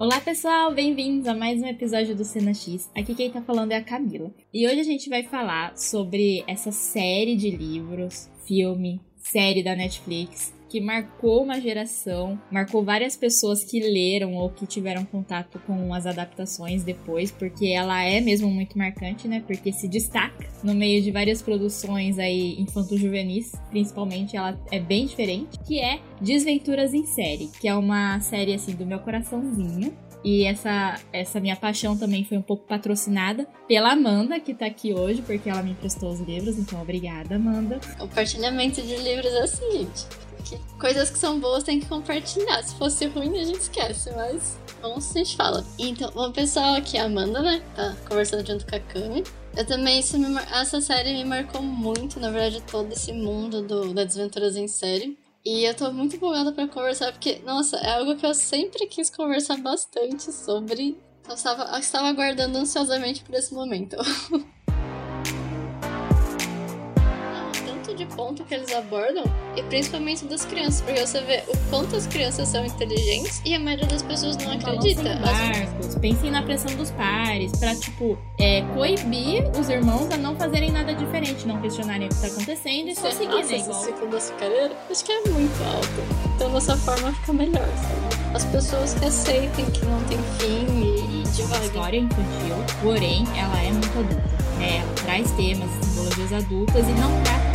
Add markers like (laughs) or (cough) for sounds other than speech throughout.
Olá pessoal, bem-vindos a mais um episódio do Cena X. Aqui quem tá falando é a Camila. E hoje a gente vai falar sobre essa série de livros, filme, série da Netflix que marcou uma geração, marcou várias pessoas que leram ou que tiveram contato com as adaptações depois, porque ela é mesmo muito marcante, né? Porque se destaca no meio de várias produções aí infanto-juvenis, principalmente, ela é bem diferente, que é Desventuras em Série, que é uma série assim do meu coraçãozinho. E essa, essa minha paixão também foi um pouco patrocinada pela Amanda, que tá aqui hoje, porque ela me emprestou os livros. Então, obrigada, Amanda. Compartilhamento de livros é assim, gente coisas que são boas tem que compartilhar. Se fosse ruim, a gente esquece, mas vamos a gente fala. Então, o pessoal aqui, a Amanda, né? Tá conversando junto com a Cami. Eu também, isso me, essa série me marcou muito, na verdade, todo esse mundo do, da Desventuras em Série. E eu tô muito empolgada para conversar, porque, nossa, é algo que eu sempre quis conversar bastante sobre. Eu estava, eu estava aguardando ansiosamente por esse momento. (laughs) ponto que eles abordam, e principalmente das crianças, porque você vê o quanto as crianças são inteligentes e a maioria das pessoas não acredita. Marcos, pensem na pressão dos pares, pra, tipo, é, coibir os irmãos a não fazerem nada diferente, não questionarem o que tá acontecendo e só seguirem. Nossa, esse ciclo da açucareira, acho que é muito alto. Então dessa forma fica melhor, sabe? As pessoas que aceitem que não tem fim e, e devagar. História infantil, porém, ela é muito adulta. É, ela traz temas, simbologias adultas e não trata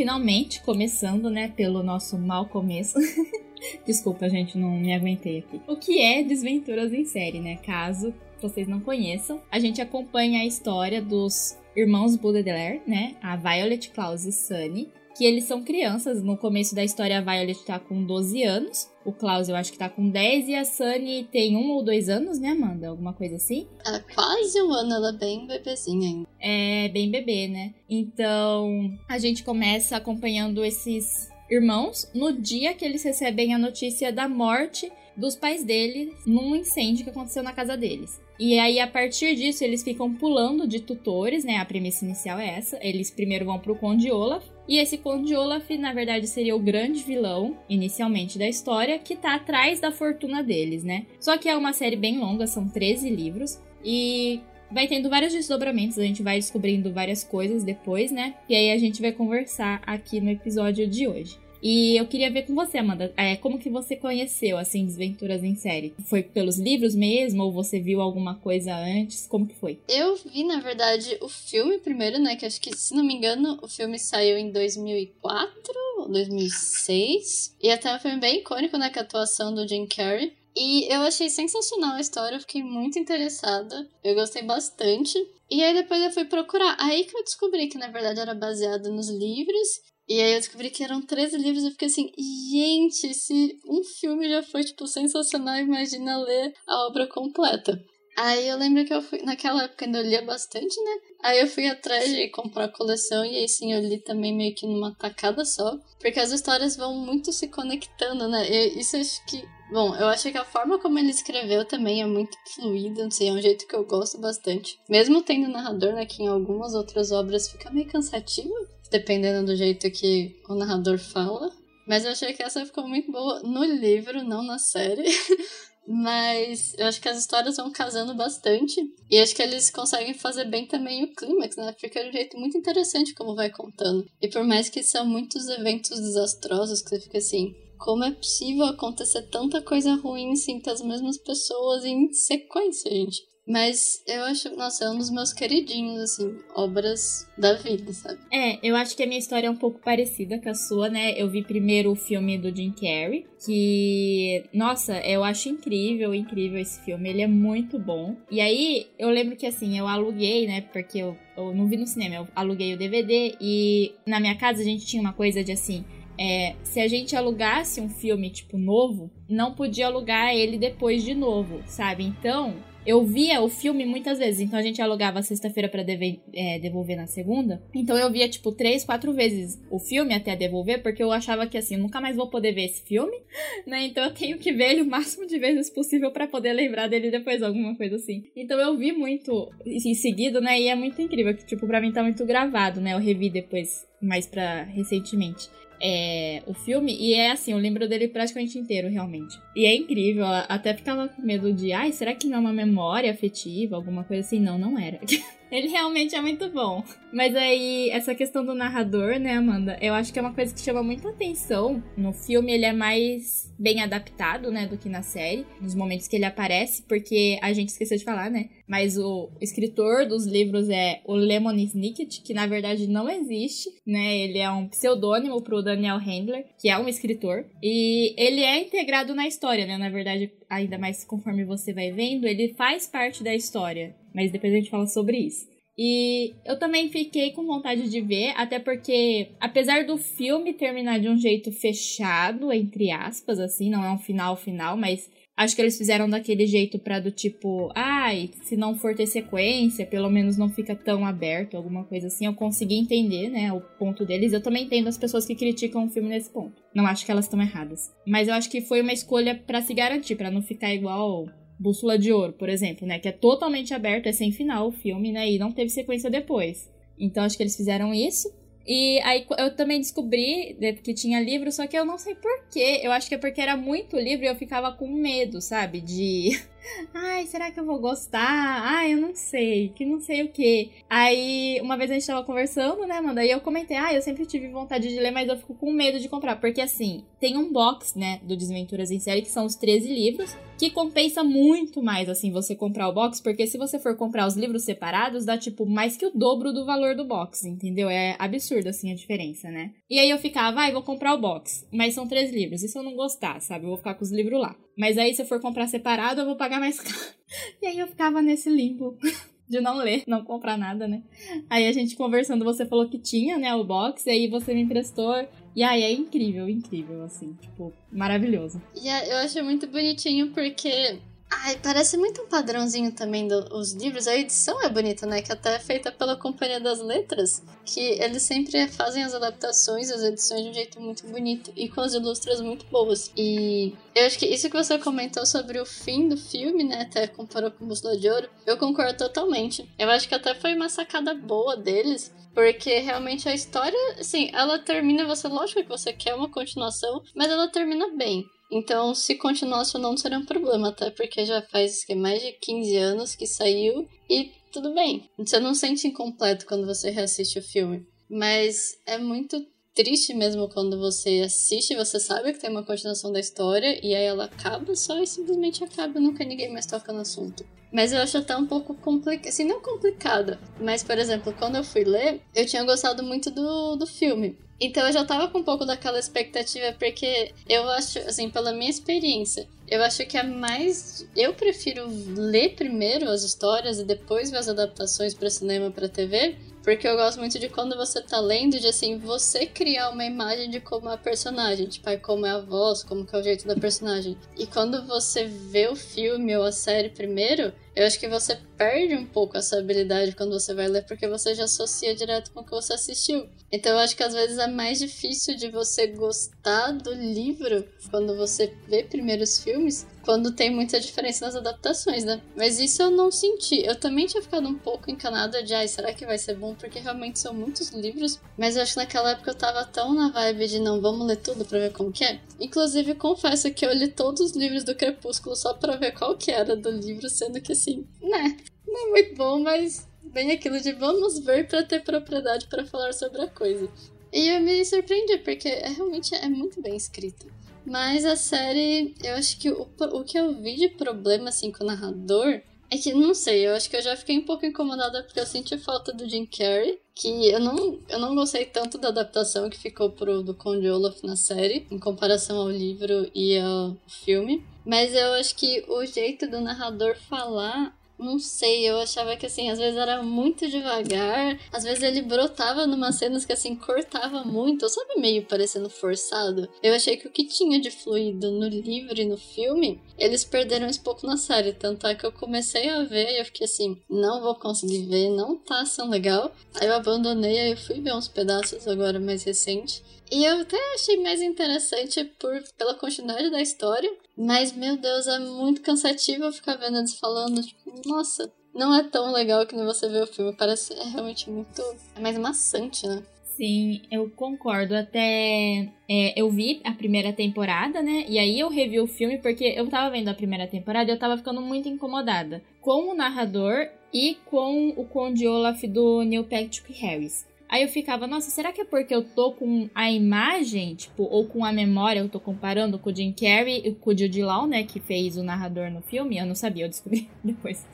finalmente, começando, né, pelo nosso mau começo. (laughs) Desculpa, gente, não me aguentei aqui. O que é Desventuras em Série, né? Caso vocês não conheçam, a gente acompanha a história dos irmãos Baudelaire, né? A Violet, Klaus e Sunny, que eles são crianças. No começo da história, a Violet tá com 12 anos. O Klaus, eu acho que tá com 10. E a Sunny tem um ou dois anos, né, Amanda? Alguma coisa assim? Ela é quase um ano, ela é bem bebezinha ainda. É, bem bebê, né? Então, a gente começa acompanhando esses irmãos no dia que eles recebem a notícia da morte dos pais dele num incêndio que aconteceu na casa deles. E aí, a partir disso, eles ficam pulando de tutores, né? A premissa inicial é essa. Eles primeiro vão pro Conde Olaf. E esse Conde Olaf, na verdade, seria o grande vilão, inicialmente, da história, que tá atrás da fortuna deles, né? Só que é uma série bem longa, são 13 livros. E vai tendo vários desdobramentos, a gente vai descobrindo várias coisas depois, né? E aí a gente vai conversar aqui no episódio de hoje. E eu queria ver com você, Amanda, é, como que você conheceu, assim, Desventuras em Série? Foi pelos livros mesmo, ou você viu alguma coisa antes? Como que foi? Eu vi, na verdade, o filme primeiro, né, que acho que, se não me engano, o filme saiu em 2004 ou 2006. E até um filme bem icônico, né, com a atuação do Jim Carrey. E eu achei sensacional a história, eu fiquei muito interessada. Eu gostei bastante. E aí depois eu fui procurar. Aí que eu descobri que na verdade era baseado nos livros e aí eu descobri que eram 13 livros e fiquei assim, gente, se um filme já foi, tipo, sensacional, imagina ler a obra completa. Aí eu lembro que eu fui, naquela época ainda eu lia bastante, né? Aí eu fui atrás de comprar a coleção e aí sim eu li também meio que numa tacada só. Porque as histórias vão muito se conectando, né? E isso acho que. Bom, eu acho que a forma como ele escreveu também é muito fluida, não sei, é um jeito que eu gosto bastante. Mesmo tendo narrador, né, que em algumas outras obras fica meio cansativo, dependendo do jeito que o narrador fala. Mas eu achei que essa ficou muito boa no livro, não na série. (laughs) Mas eu acho que as histórias vão casando bastante. E acho que eles conseguem fazer bem também o clímax, né? Porque é um jeito muito interessante como vai contando. E por mais que são muitos eventos desastrosos, que você fica assim, como é possível acontecer tanta coisa ruim assim com as mesmas pessoas em sequência, gente? Mas eu acho, nossa, é um dos meus queridinhos, assim, obras da vida, sabe? É, eu acho que a minha história é um pouco parecida com a sua, né? Eu vi primeiro o filme do Jim Carrey, que, nossa, eu acho incrível, incrível esse filme. Ele é muito bom. E aí, eu lembro que, assim, eu aluguei, né? Porque eu, eu não vi no cinema, eu aluguei o DVD e na minha casa a gente tinha uma coisa de assim é, se a gente alugasse um filme, tipo, novo, não podia alugar ele depois de novo, sabe? Então, eu via o filme muitas vezes. Então a gente alugava sexta-feira deve, é, devolver na segunda. Então eu via, tipo, três, quatro vezes o filme até devolver, porque eu achava que assim, eu nunca mais vou poder ver esse filme, (laughs) né? Então eu tenho que ver ele o máximo de vezes possível para poder lembrar dele depois, alguma coisa assim. Então eu vi muito em seguido, né? E é muito incrível, que, tipo, pra mim tá muito gravado, né? Eu revi depois, mais pra recentemente é, o filme, e é assim, eu lembro dele praticamente inteiro, realmente. E é incrível, até ficava com medo de, ai, será que não é uma memória afetiva, alguma coisa assim? Não, não era. (laughs) Ele realmente é muito bom. Mas aí, essa questão do narrador, né, Amanda? Eu acho que é uma coisa que chama muita atenção. No filme, ele é mais bem adaptado, né, do que na série. Nos momentos que ele aparece, porque a gente esqueceu de falar, né? Mas o escritor dos livros é o Lemon Snicket, que na verdade não existe, né? Ele é um pseudônimo pro Daniel Handler, que é um escritor. E ele é integrado na história, né? Na verdade, ainda mais conforme você vai vendo, ele faz parte da história. Mas depois a gente fala sobre isso. E eu também fiquei com vontade de ver, até porque, apesar do filme terminar de um jeito fechado, entre aspas, assim, não é um final final, mas acho que eles fizeram daquele jeito pra do tipo, ai, se não for ter sequência, pelo menos não fica tão aberto, alguma coisa assim. Eu consegui entender, né, o ponto deles. Eu também entendo as pessoas que criticam o filme nesse ponto. Não acho que elas estão erradas. Mas eu acho que foi uma escolha para se garantir, para não ficar igual Bússola de Ouro, por exemplo, né? Que é totalmente aberto, é sem final o filme, né? E não teve sequência depois. Então acho que eles fizeram isso. E aí eu também descobri né, que tinha livro, só que eu não sei porquê. Eu acho que é porque era muito livro e eu ficava com medo, sabe? De (laughs) Ai, será que eu vou gostar? Ai, eu não sei, que não sei o que. Aí, uma vez a gente tava conversando, né, Amanda? E eu comentei, ah, eu sempre tive vontade de ler, mas eu fico com medo de comprar. Porque, assim, tem um box, né, do Desventuras em Série, que são os 13 livros, que compensa muito mais, assim, você comprar o box, porque se você for comprar os livros separados, dá, tipo, mais que o dobro do valor do box, entendeu? É absurdo, assim, a diferença, né? E aí eu ficava, ai, ah, vou comprar o box, mas são três livros, e se eu não gostar, sabe? Eu vou ficar com os livros lá. Mas aí, se eu for comprar separado, eu vou pagar mais (laughs) caro. E aí eu ficava nesse limbo (laughs) de não ler, não comprar nada, né? Aí a gente conversando, você falou que tinha, né, o box, e aí você me emprestou. E aí é incrível, incrível, assim, tipo, maravilhoso. E eu acho muito bonitinho porque Ai, parece muito um padrãozinho também dos livros. A edição é bonita, né? Que até é feita pela Companhia das Letras. Que eles sempre fazem as adaptações, as edições de um jeito muito bonito e com as ilustras muito boas. E eu acho que isso que você comentou sobre o fim do filme, né? Até comparou com Bússola de Ouro, eu concordo totalmente. Eu acho que até foi uma sacada boa deles. Porque realmente a história, assim, ela termina, você, lógico que você quer uma continuação, mas ela termina bem. Então, se continuasse ou não, seria um problema, até porque já faz que, mais de 15 anos que saiu e tudo bem. Você não sente incompleto quando você reassiste o filme. Mas é muito triste mesmo quando você assiste, você sabe que tem uma continuação da história e aí ela acaba só e simplesmente acaba, nunca ninguém mais toca no assunto. Mas eu acho até um pouco complicado, assim, não complicada, mas por exemplo, quando eu fui ler, eu tinha gostado muito do, do filme. Então eu já tava com um pouco daquela expectativa, porque eu acho, assim, pela minha experiência, eu acho que é mais. Eu prefiro ler primeiro as histórias e depois ver as adaptações para cinema, para TV, porque eu gosto muito de quando você tá lendo, de assim, você criar uma imagem de como é a personagem, tipo, como é a voz, como que é o jeito da personagem. E quando você vê o filme ou a série primeiro, eu acho que você perde um pouco essa habilidade quando você vai ler, porque você já associa direto com o que você assistiu. Então eu acho que às vezes é mais difícil de você gostar do livro quando você vê primeiro os filmes, quando tem muita diferença nas adaptações, né? Mas isso eu não senti. Eu também tinha ficado um pouco encanada de, ai, será que vai ser bom? Porque realmente são muitos livros. Mas eu acho que naquela época eu tava tão na vibe de não, vamos ler tudo pra ver como que é. Inclusive, confesso que eu li todos os livros do Crepúsculo só pra ver qual que era do livro, sendo que assim, né? Não é muito bom, mas bem aquilo de vamos ver para ter propriedade para falar sobre a coisa. E eu me surpreendi, porque é, realmente é muito bem escrito. Mas a série, eu acho que o, o que eu vi de problema assim com o narrador é que, não sei, eu acho que eu já fiquei um pouco incomodada porque eu senti falta do Jim Carrey, que eu não, eu não gostei tanto da adaptação que ficou pro do Conde Olaf na série, em comparação ao livro e ao filme. Mas eu acho que o jeito do narrador falar não sei, eu achava que assim, às vezes era muito devagar, às vezes ele brotava numas cenas que assim cortava muito, sabe, meio parecendo forçado. Eu achei que o que tinha de fluido no livro e no filme, eles perderam um pouco na série, tanto é que eu comecei a ver e eu fiquei assim, não vou conseguir ver, não tá sendo legal. Aí eu abandonei, aí eu fui ver uns pedaços agora mais recente. E eu até achei mais interessante por, pela continuidade da história. Mas, meu Deus, é muito cansativo ficar vendo eles falando. Tipo, nossa, não é tão legal que nem você vê o filme. Parece é realmente muito. É mais maçante, né? Sim, eu concordo. Até é, eu vi a primeira temporada, né? E aí eu revi o filme porque eu tava vendo a primeira temporada e eu tava ficando muito incomodada com o narrador e com o Conde Olaf do Neil Patrick Harris. Aí eu ficava, nossa, será que é porque eu tô com a imagem, tipo, ou com a memória, eu tô comparando com o Jim Carrey e com o Jude Law, né, que fez o narrador no filme? Eu não sabia, eu descobri (laughs) depois.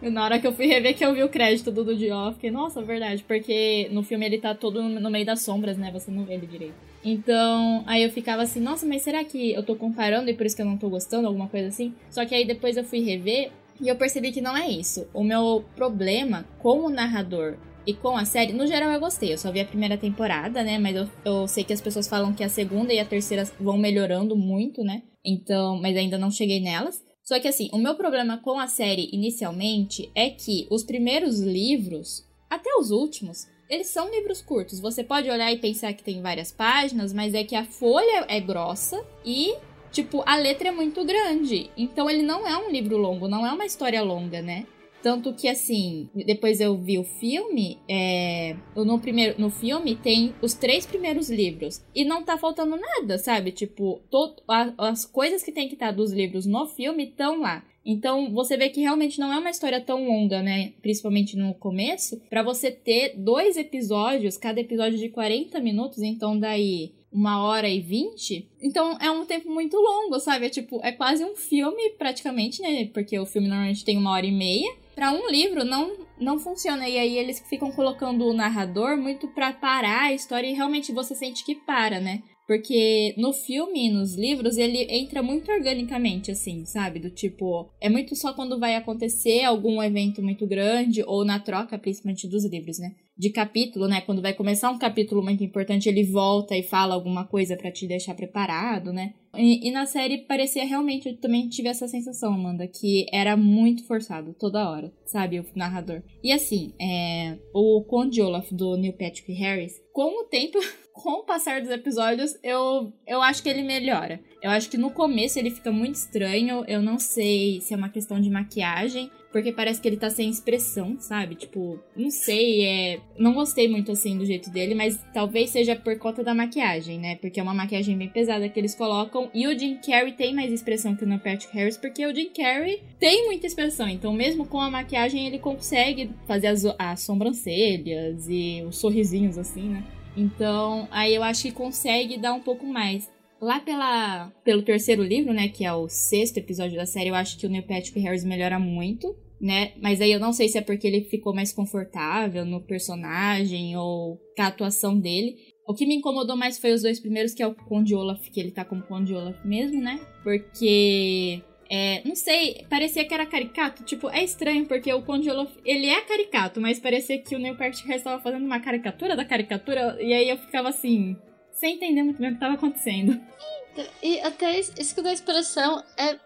Na hora que eu fui rever que eu vi o crédito do Jude Law, eu fiquei, nossa, verdade, porque no filme ele tá todo no meio das sombras, né, você não vê ele direito. Então, aí eu ficava assim, nossa, mas será que eu tô comparando e por isso que eu não tô gostando, alguma coisa assim? Só que aí depois eu fui rever e eu percebi que não é isso. O meu problema com o narrador e com a série, no geral eu gostei. Eu só vi a primeira temporada, né? Mas eu, eu sei que as pessoas falam que a segunda e a terceira vão melhorando muito, né? Então, mas ainda não cheguei nelas. Só que assim, o meu problema com a série inicialmente é que os primeiros livros, até os últimos, eles são livros curtos. Você pode olhar e pensar que tem várias páginas, mas é que a folha é grossa e, tipo, a letra é muito grande. Então ele não é um livro longo, não é uma história longa, né? Tanto que, assim, depois eu vi o filme, é, no, primeiro, no filme tem os três primeiros livros. E não tá faltando nada, sabe? Tipo, to, a, as coisas que tem que estar tá dos livros no filme estão lá. Então, você vê que realmente não é uma história tão longa, né? Principalmente no começo, para você ter dois episódios, cada episódio de 40 minutos, então daí uma hora e vinte. Então é um tempo muito longo, sabe? É tipo, é quase um filme praticamente, né? Porque o filme normalmente tem uma hora e meia para um livro não não funciona e aí eles ficam colocando o narrador muito para parar a história e realmente você sente que para, né? Porque no filme e nos livros ele entra muito organicamente, assim, sabe? Do tipo, é muito só quando vai acontecer algum evento muito grande, ou na troca, principalmente dos livros, né? De capítulo, né? Quando vai começar um capítulo muito importante, ele volta e fala alguma coisa para te deixar preparado, né? E, e, na série parecia realmente, eu também tive essa sensação, Amanda, que era muito forçado toda hora, sabe? O narrador. E assim, é, o Conde Olaf do Neil Patrick Harris, com o tempo, (laughs) com o passar dos episódios, eu, eu acho que ele melhora. Eu acho que no começo ele fica muito estranho. Eu não sei se é uma questão de maquiagem, porque parece que ele tá sem expressão, sabe? Tipo, não sei, é. Não gostei muito assim do jeito dele, mas talvez seja por conta da maquiagem, né? Porque é uma maquiagem bem pesada que eles colocam. E o Jim Carrey tem mais expressão que o Patrick Harris, porque o Jim Carrey tem muita expressão. Então, mesmo com a maquiagem, ele consegue fazer as, as sobrancelhas e os sorrisinhos assim, né? Então, aí eu acho que consegue dar um pouco mais. Lá pela, pelo terceiro livro, né, que é o sexto episódio da série, eu acho que o Neil Patrick Harris melhora muito, né? Mas aí eu não sei se é porque ele ficou mais confortável no personagem ou a atuação dele. O que me incomodou mais foi os dois primeiros, que é o Conde Olaf, que ele tá como Conde Olaf mesmo, né? Porque é, não sei, parecia que era caricato. Tipo, é estranho, porque o Conde Olaf, ele é caricato, mas parecia que o Neil Patrick estava fazendo uma caricatura da caricatura, e aí eu ficava assim, sem entender muito bem o que estava acontecendo. E até isso que da expressão é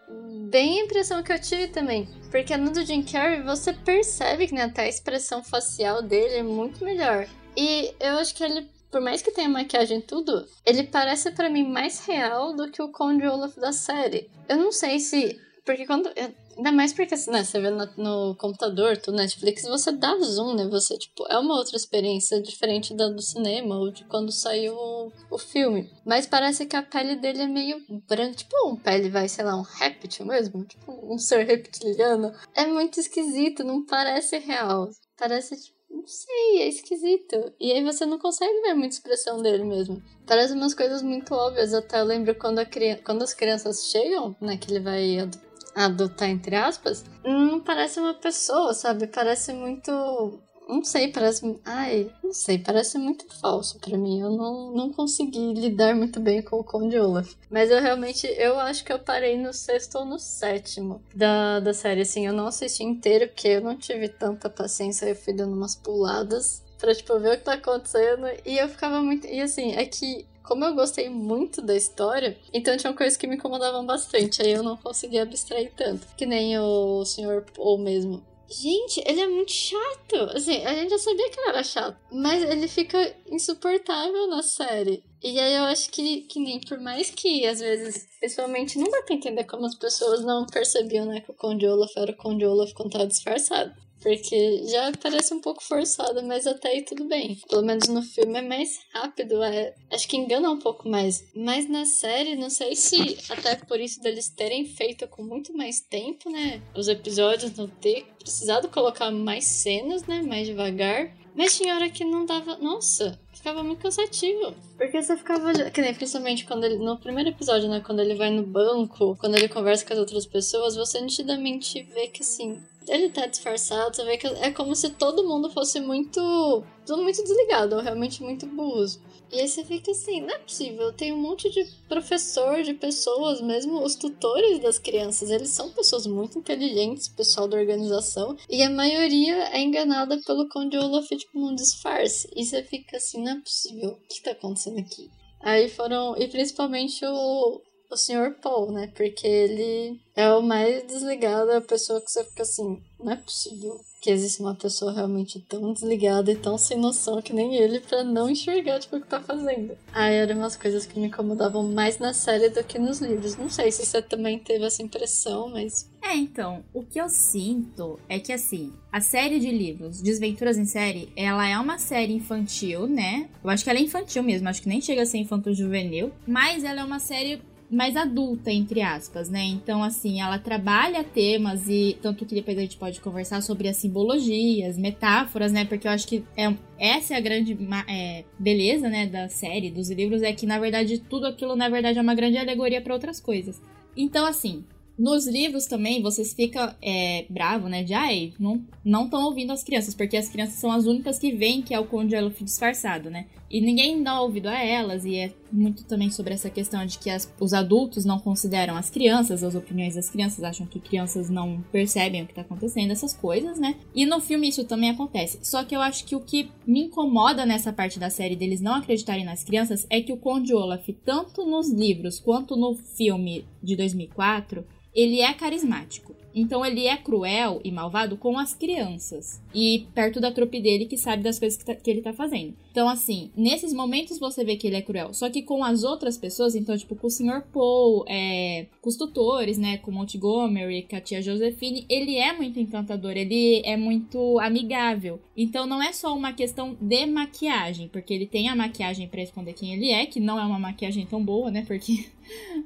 bem a impressão que eu tive também. Porque no do Jim Carrey você percebe que né, até a expressão facial dele é muito melhor. E eu acho que ele, por mais que tenha maquiagem e tudo, ele parece para mim mais real do que o Conde Olaf da série. Eu não sei se. Porque quando. Ainda mais porque, né, você vê no, no computador, do Netflix, você dá zoom, né? Você, tipo, é uma outra experiência diferente da do cinema ou de quando saiu o, o filme. Mas parece que a pele dele é meio branca, tipo um pele, vai, sei lá, um réptil mesmo, tipo um ser reptiliano. É muito esquisito, não parece real. Parece, tipo, não sei, é esquisito. E aí você não consegue ver muita expressão dele mesmo. Parece umas coisas muito óbvias. Até eu lembro quando, a criança, quando as crianças chegam, né, que ele vai adotar, entre aspas, não parece uma pessoa, sabe? Parece muito não sei, parece. Ai, não sei, parece muito falso para mim. Eu não, não consegui lidar muito bem com o Conde Olaf. Mas eu realmente, eu acho que eu parei no sexto ou no sétimo da, da série. Assim, eu não assisti inteiro, porque eu não tive tanta paciência. Eu fui dando umas puladas pra, tipo, ver o que tá acontecendo. E eu ficava muito. E assim, é que como eu gostei muito da história, então tinha coisas que me incomodavam bastante. Aí eu não conseguia abstrair tanto. Que nem o Sr. Paul mesmo. Gente, ele é muito chato. Assim, a gente já sabia que ele era chato. Mas ele fica insuportável na série. E aí eu acho que, que nem por mais que às vezes, pessoalmente, não dá pra entender como as pessoas não percebiam, né, que o Conde Olaf era o Conde Olaf quando tava disfarçado. Porque já parece um pouco forçado, mas até aí tudo bem. Pelo menos no filme é mais rápido, é... acho que engana um pouco mais. Mas na série, não sei se até por isso deles terem feito com muito mais tempo, né? Os episódios não ter precisado colocar mais cenas, né? Mais devagar. Mas tinha hora que não dava. Nossa, ficava muito cansativo. Porque você ficava. Que nem principalmente quando ele. No primeiro episódio, né? Quando ele vai no banco, quando ele conversa com as outras pessoas, você nitidamente vê que assim ele tá disfarçado, você vê que é como se todo mundo fosse muito. Tudo muito desligado, realmente muito burros. E aí você fica assim, não é possível, tem um monte de professor, de pessoas, mesmo os tutores das crianças, eles são pessoas muito inteligentes, pessoal da organização, e a maioria é enganada pelo Conde Olaf, tipo, num disfarce. E você fica assim, não é possível, o que tá acontecendo aqui? Aí foram, e principalmente o, o Sr. Paul, né? Porque ele é o mais desligado, é a pessoa que você fica assim, não é possível que existe uma pessoa realmente tão desligada e tão sem noção que nem ele para não enxergar tipo, o que tá fazendo. Aí eram umas coisas que me incomodavam mais na série do que nos livros. Não sei se você também teve essa impressão, mas. É, então, o que eu sinto é que assim, a série de livros, Desventuras em Série, ela é uma série infantil, né? Eu acho que ela é infantil mesmo, acho que nem chega a ser infantil juvenil, mas ela é uma série mais adulta, entre aspas, né? Então, assim, ela trabalha temas e tanto que depois a gente pode conversar sobre as simbologias, metáforas, né? Porque eu acho que é, essa é a grande é, beleza, né, da série, dos livros, é que, na verdade, tudo aquilo, na verdade, é uma grande alegoria para outras coisas. Então, assim, nos livros também, vocês ficam é, bravo, né? De, ai, não estão ouvindo as crianças, porque as crianças são as únicas que veem que é o Conde Elf disfarçado, né? E ninguém dá ouvido a elas, e é muito também sobre essa questão de que as, os adultos não consideram as crianças, as opiniões das crianças, acham que crianças não percebem o que tá acontecendo, essas coisas, né? E no filme isso também acontece. Só que eu acho que o que me incomoda nessa parte da série deles não acreditarem nas crianças é que o Conde Olaf, tanto nos livros quanto no filme de 2004, ele é carismático. Então ele é cruel e malvado com as crianças. E perto da trupe dele que sabe das coisas que, tá, que, ele tá fazendo. Então, assim, nesses momentos você vê que ele é cruel. Só que com as outras pessoas, então, tipo, com o Sr. Paul, é, com os tutores, né? Com Montgomery, com a tia Josephine, ele é muito encantador, ele é muito amigável. Então não é só uma questão de maquiagem, porque ele tem a maquiagem para esconder quem ele é, que não é uma maquiagem tão boa, né? Porque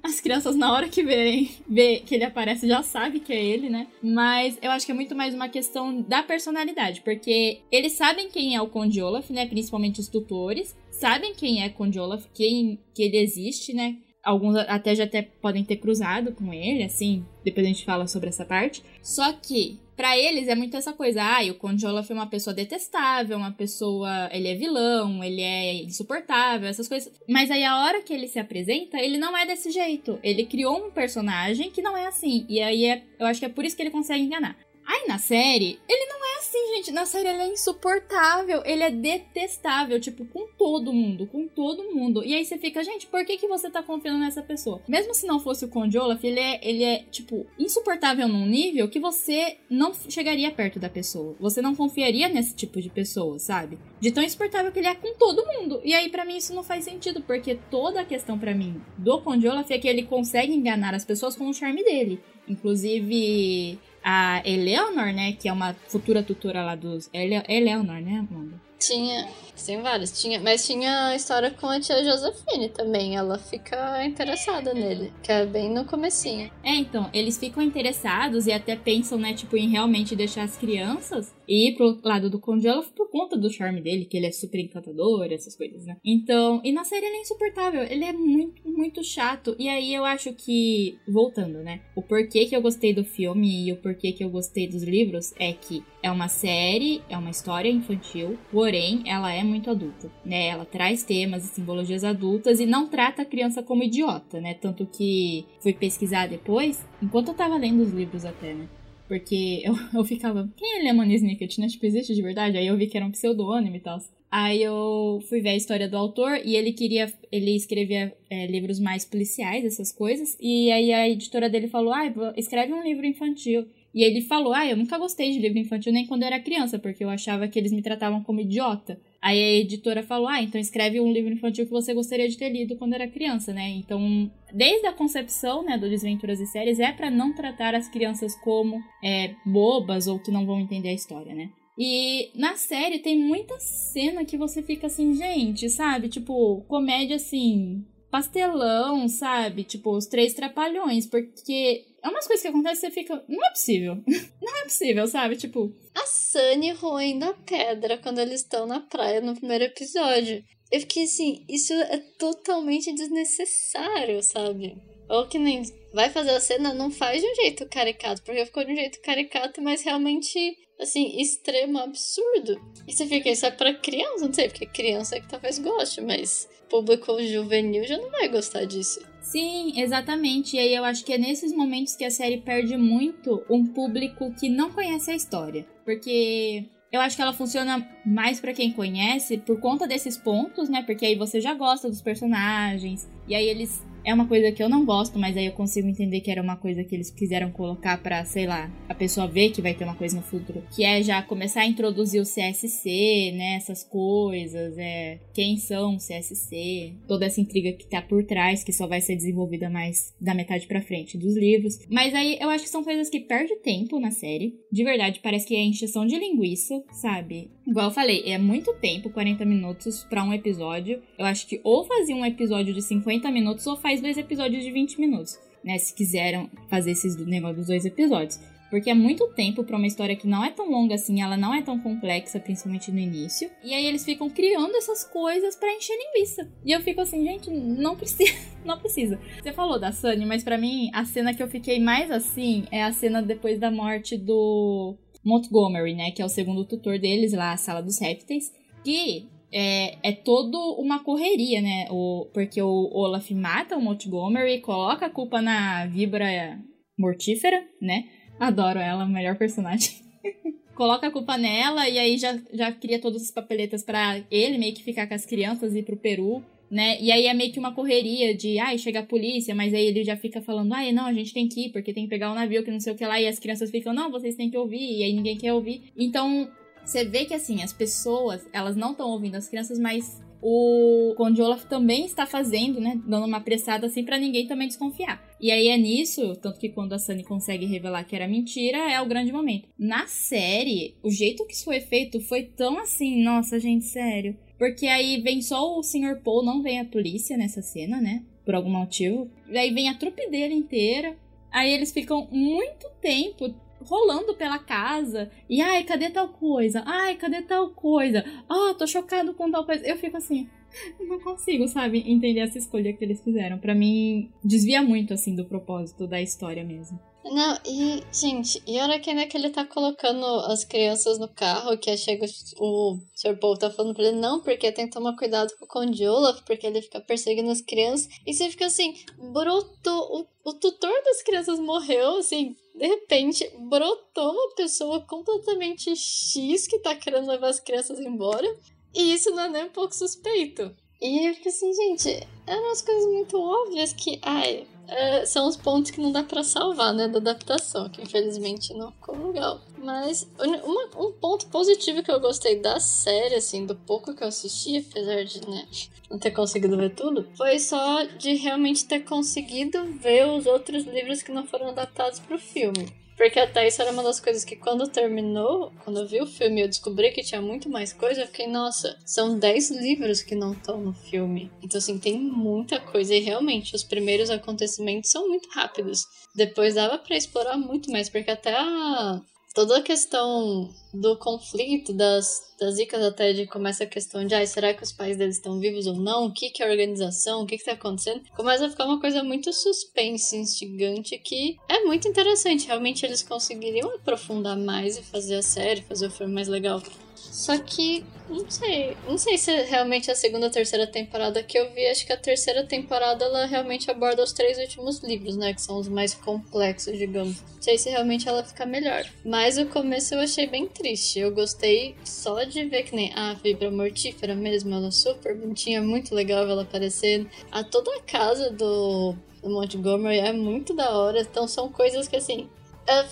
as crianças, na hora que verem, vê que ele aparece, já sabe que é ele, né? Mas eu acho que é muito mais uma questão da personalidade, porque eles sabem quem é o Conde Olaf, né? Principalmente os tutores, sabem quem é Conde Olaf, quem que ele existe, né? Alguns até já até podem ter cruzado com ele, assim, depois a gente fala sobre essa parte. Só que para eles é muito essa coisa, ah, o Conde Olaf é uma pessoa detestável, uma pessoa, ele é vilão, ele é insuportável, essas coisas. Mas aí a hora que ele se apresenta, ele não é desse jeito. Ele criou um personagem que não é assim. E aí é, eu acho que é por isso que ele consegue enganar. Aí na série, ele assim, gente. Na série ele é insuportável, ele é detestável, tipo, com todo mundo, com todo mundo. E aí você fica, gente, por que, que você tá confiando nessa pessoa? Mesmo se não fosse o Conde Olaf, ele é, ele é, tipo, insuportável num nível que você não chegaria perto da pessoa. Você não confiaria nesse tipo de pessoa, sabe? De tão insuportável que ele é com todo mundo. E aí, para mim, isso não faz sentido, porque toda a questão para mim do Conde Olaf é que ele consegue enganar as pessoas com o charme dele. Inclusive, a Eleanor, né, que é uma futura tutora lá dos... Ele Eleanor, né, Amanda? Tinha. Tem vários. Tinha, mas tinha a história com a tia Josefine também. Ela fica interessada nele, que é bem no comecinho. É, então, eles ficam interessados e até pensam, né, tipo, em realmente deixar as crianças ir pro lado do Conde Olaf por conta do charme dele, que ele é super encantador, essas coisas, né? Então, e na série ele é insuportável, ele é muito, muito chato. E aí eu acho que, voltando, né, o porquê que eu gostei do filme e o porquê que eu gostei dos livros é que é uma série, é uma história infantil, porém ela é muito adulta, né? Ela traz temas e simbologias adultas e não trata a criança como idiota, né? Tanto que fui pesquisar depois, enquanto eu tava lendo os livros até, né? Porque (laughs) eu, eu ficava, quem é Lemon Snicket, né? Tipo, existe de verdade? Aí eu vi que era um pseudônimo e tal. Aí eu fui ver a história do autor e ele queria, ele escrevia é, livros mais policiais, essas coisas. E aí a editora dele falou, ah, escreve um livro infantil. E ele falou: Ah, eu nunca gostei de livro infantil nem quando eu era criança, porque eu achava que eles me tratavam como idiota. Aí a editora falou: Ah, então escreve um livro infantil que você gostaria de ter lido quando era criança, né? Então, desde a concepção né, do Desventuras e Séries, é para não tratar as crianças como é, bobas ou que não vão entender a história, né? E na série tem muita cena que você fica assim, gente, sabe? Tipo, comédia assim, pastelão, sabe? Tipo, os três trapalhões, porque é umas coisas que acontecem e você fica. Não é possível. (laughs) Não é possível, sabe? Tipo. A Sunny roendo a pedra quando eles estão na praia no primeiro episódio. Eu fiquei assim, isso é totalmente desnecessário, sabe? Ou que nem vai fazer a cena, não faz de um jeito caricato, porque ficou de um jeito caricato, mas realmente, assim, extremo, absurdo. E você fica, isso é pra criança, não sei, porque criança é que talvez goste, mas público juvenil já não vai gostar disso. Sim, exatamente. E aí eu acho que é nesses momentos que a série perde muito um público que não conhece a história. Porque eu acho que ela funciona mais para quem conhece por conta desses pontos, né? Porque aí você já gosta dos personagens. E aí eles é uma coisa que eu não gosto, mas aí eu consigo entender que era uma coisa que eles quiseram colocar para, sei lá, a pessoa ver que vai ter uma coisa no futuro, que é já começar a introduzir o CSC, né, essas coisas, é, quem são o CSC, toda essa intriga que tá por trás, que só vai ser desenvolvida mais da metade para frente dos livros. Mas aí eu acho que são coisas que perde tempo na série. De verdade, parece que é encheção de linguiça, sabe? Igual eu falei, é muito tempo, 40 minutos para um episódio. Eu acho que ou fazia um episódio de 50 minutos ou faz faz dois episódios de 20 minutos, né? Se quiseram fazer esses negócios dos dois episódios. Porque é muito tempo para uma história que não é tão longa assim, ela não é tão complexa, principalmente no início. E aí eles ficam criando essas coisas para encher linguiça. E eu fico assim, gente, não precisa, (laughs) não precisa. Você falou da Sunny, mas para mim a cena que eu fiquei mais assim é a cena depois da morte do Montgomery, né, que é o segundo tutor deles lá, a sala dos répteis, que é, é todo uma correria, né? O, porque o Olaf mata o Montgomery, coloca a culpa na Vibra mortífera, né? Adoro ela, melhor personagem. (laughs) coloca a culpa nela e aí já, já cria todas as papeletas para ele meio que ficar com as crianças e ir pro Peru, né? E aí é meio que uma correria de, ai, chega a polícia, mas aí ele já fica falando, ai, não, a gente tem que ir, porque tem que pegar o um navio, que não sei o que lá, e as crianças ficam, não, vocês têm que ouvir, e aí ninguém quer ouvir. Então, você vê que assim, as pessoas, elas não estão ouvindo as crianças, mas o Conde Olaf também está fazendo, né? Dando uma pressada assim para ninguém também desconfiar. E aí é nisso, tanto que quando a Sunny consegue revelar que era mentira, é o grande momento. Na série, o jeito que isso foi feito foi tão assim, nossa, gente, sério. Porque aí vem só o Sr. Paul, não vem a polícia nessa cena, né? Por algum motivo. E aí vem a trupe dele inteira. Aí eles ficam muito tempo rolando pela casa. E ai, cadê tal coisa? Ai, cadê tal coisa? Ah, oh, tô chocado com tal coisa. Eu fico assim, (laughs) não consigo, sabe, entender essa escolha que eles fizeram. Para mim, desvia muito assim do propósito da história mesmo. Não, e, gente, e a hora que, né, que ele tá colocando as crianças no carro, que chega o Sr. Paul tá falando pra ele, não, porque tem que tomar cuidado com o Conde Olaf, porque ele fica perseguindo as crianças. E você fica assim, brotou, o, o tutor das crianças morreu, assim, de repente, brotou uma pessoa completamente X que tá querendo levar as crianças embora. E isso não é nem um pouco suspeito. E eu fico assim, gente, eram umas coisas muito óbvias que, ai, é, são os pontos que não dá para salvar, né, da adaptação, que infelizmente não ficou legal. Mas uma, um ponto positivo que eu gostei da série, assim, do pouco que eu assisti, apesar de, né, não ter conseguido ver tudo, foi só de realmente ter conseguido ver os outros livros que não foram adaptados pro filme. Porque até isso era uma das coisas que quando terminou, quando eu vi o filme eu descobri que tinha muito mais coisa, eu fiquei, nossa, são 10 livros que não estão no filme. Então, assim, tem muita coisa. E realmente, os primeiros acontecimentos são muito rápidos. Depois dava para explorar muito mais, porque até a toda a questão do conflito, das, das dicas até de começa a questão de ah, será que os pais deles estão vivos ou não? O que, que é organização? O que, que tá acontecendo? Começa a ficar uma coisa muito suspense, instigante, que é muito interessante. Realmente eles conseguiriam aprofundar mais e fazer a série, fazer o filme mais legal. Só que, não sei. Não sei se é realmente a segunda ou terceira temporada que eu vi. Acho que a terceira temporada ela realmente aborda os três últimos livros, né? Que são os mais complexos, digamos. Não sei se realmente ela fica melhor. Mas o começo eu achei bem triste. Eu gostei só de ver que nem a Vibra Mortífera mesmo. Ela super bonitinha, muito legal ela aparecendo. A toda a casa do, do Montgomery é muito da hora. Então são coisas que assim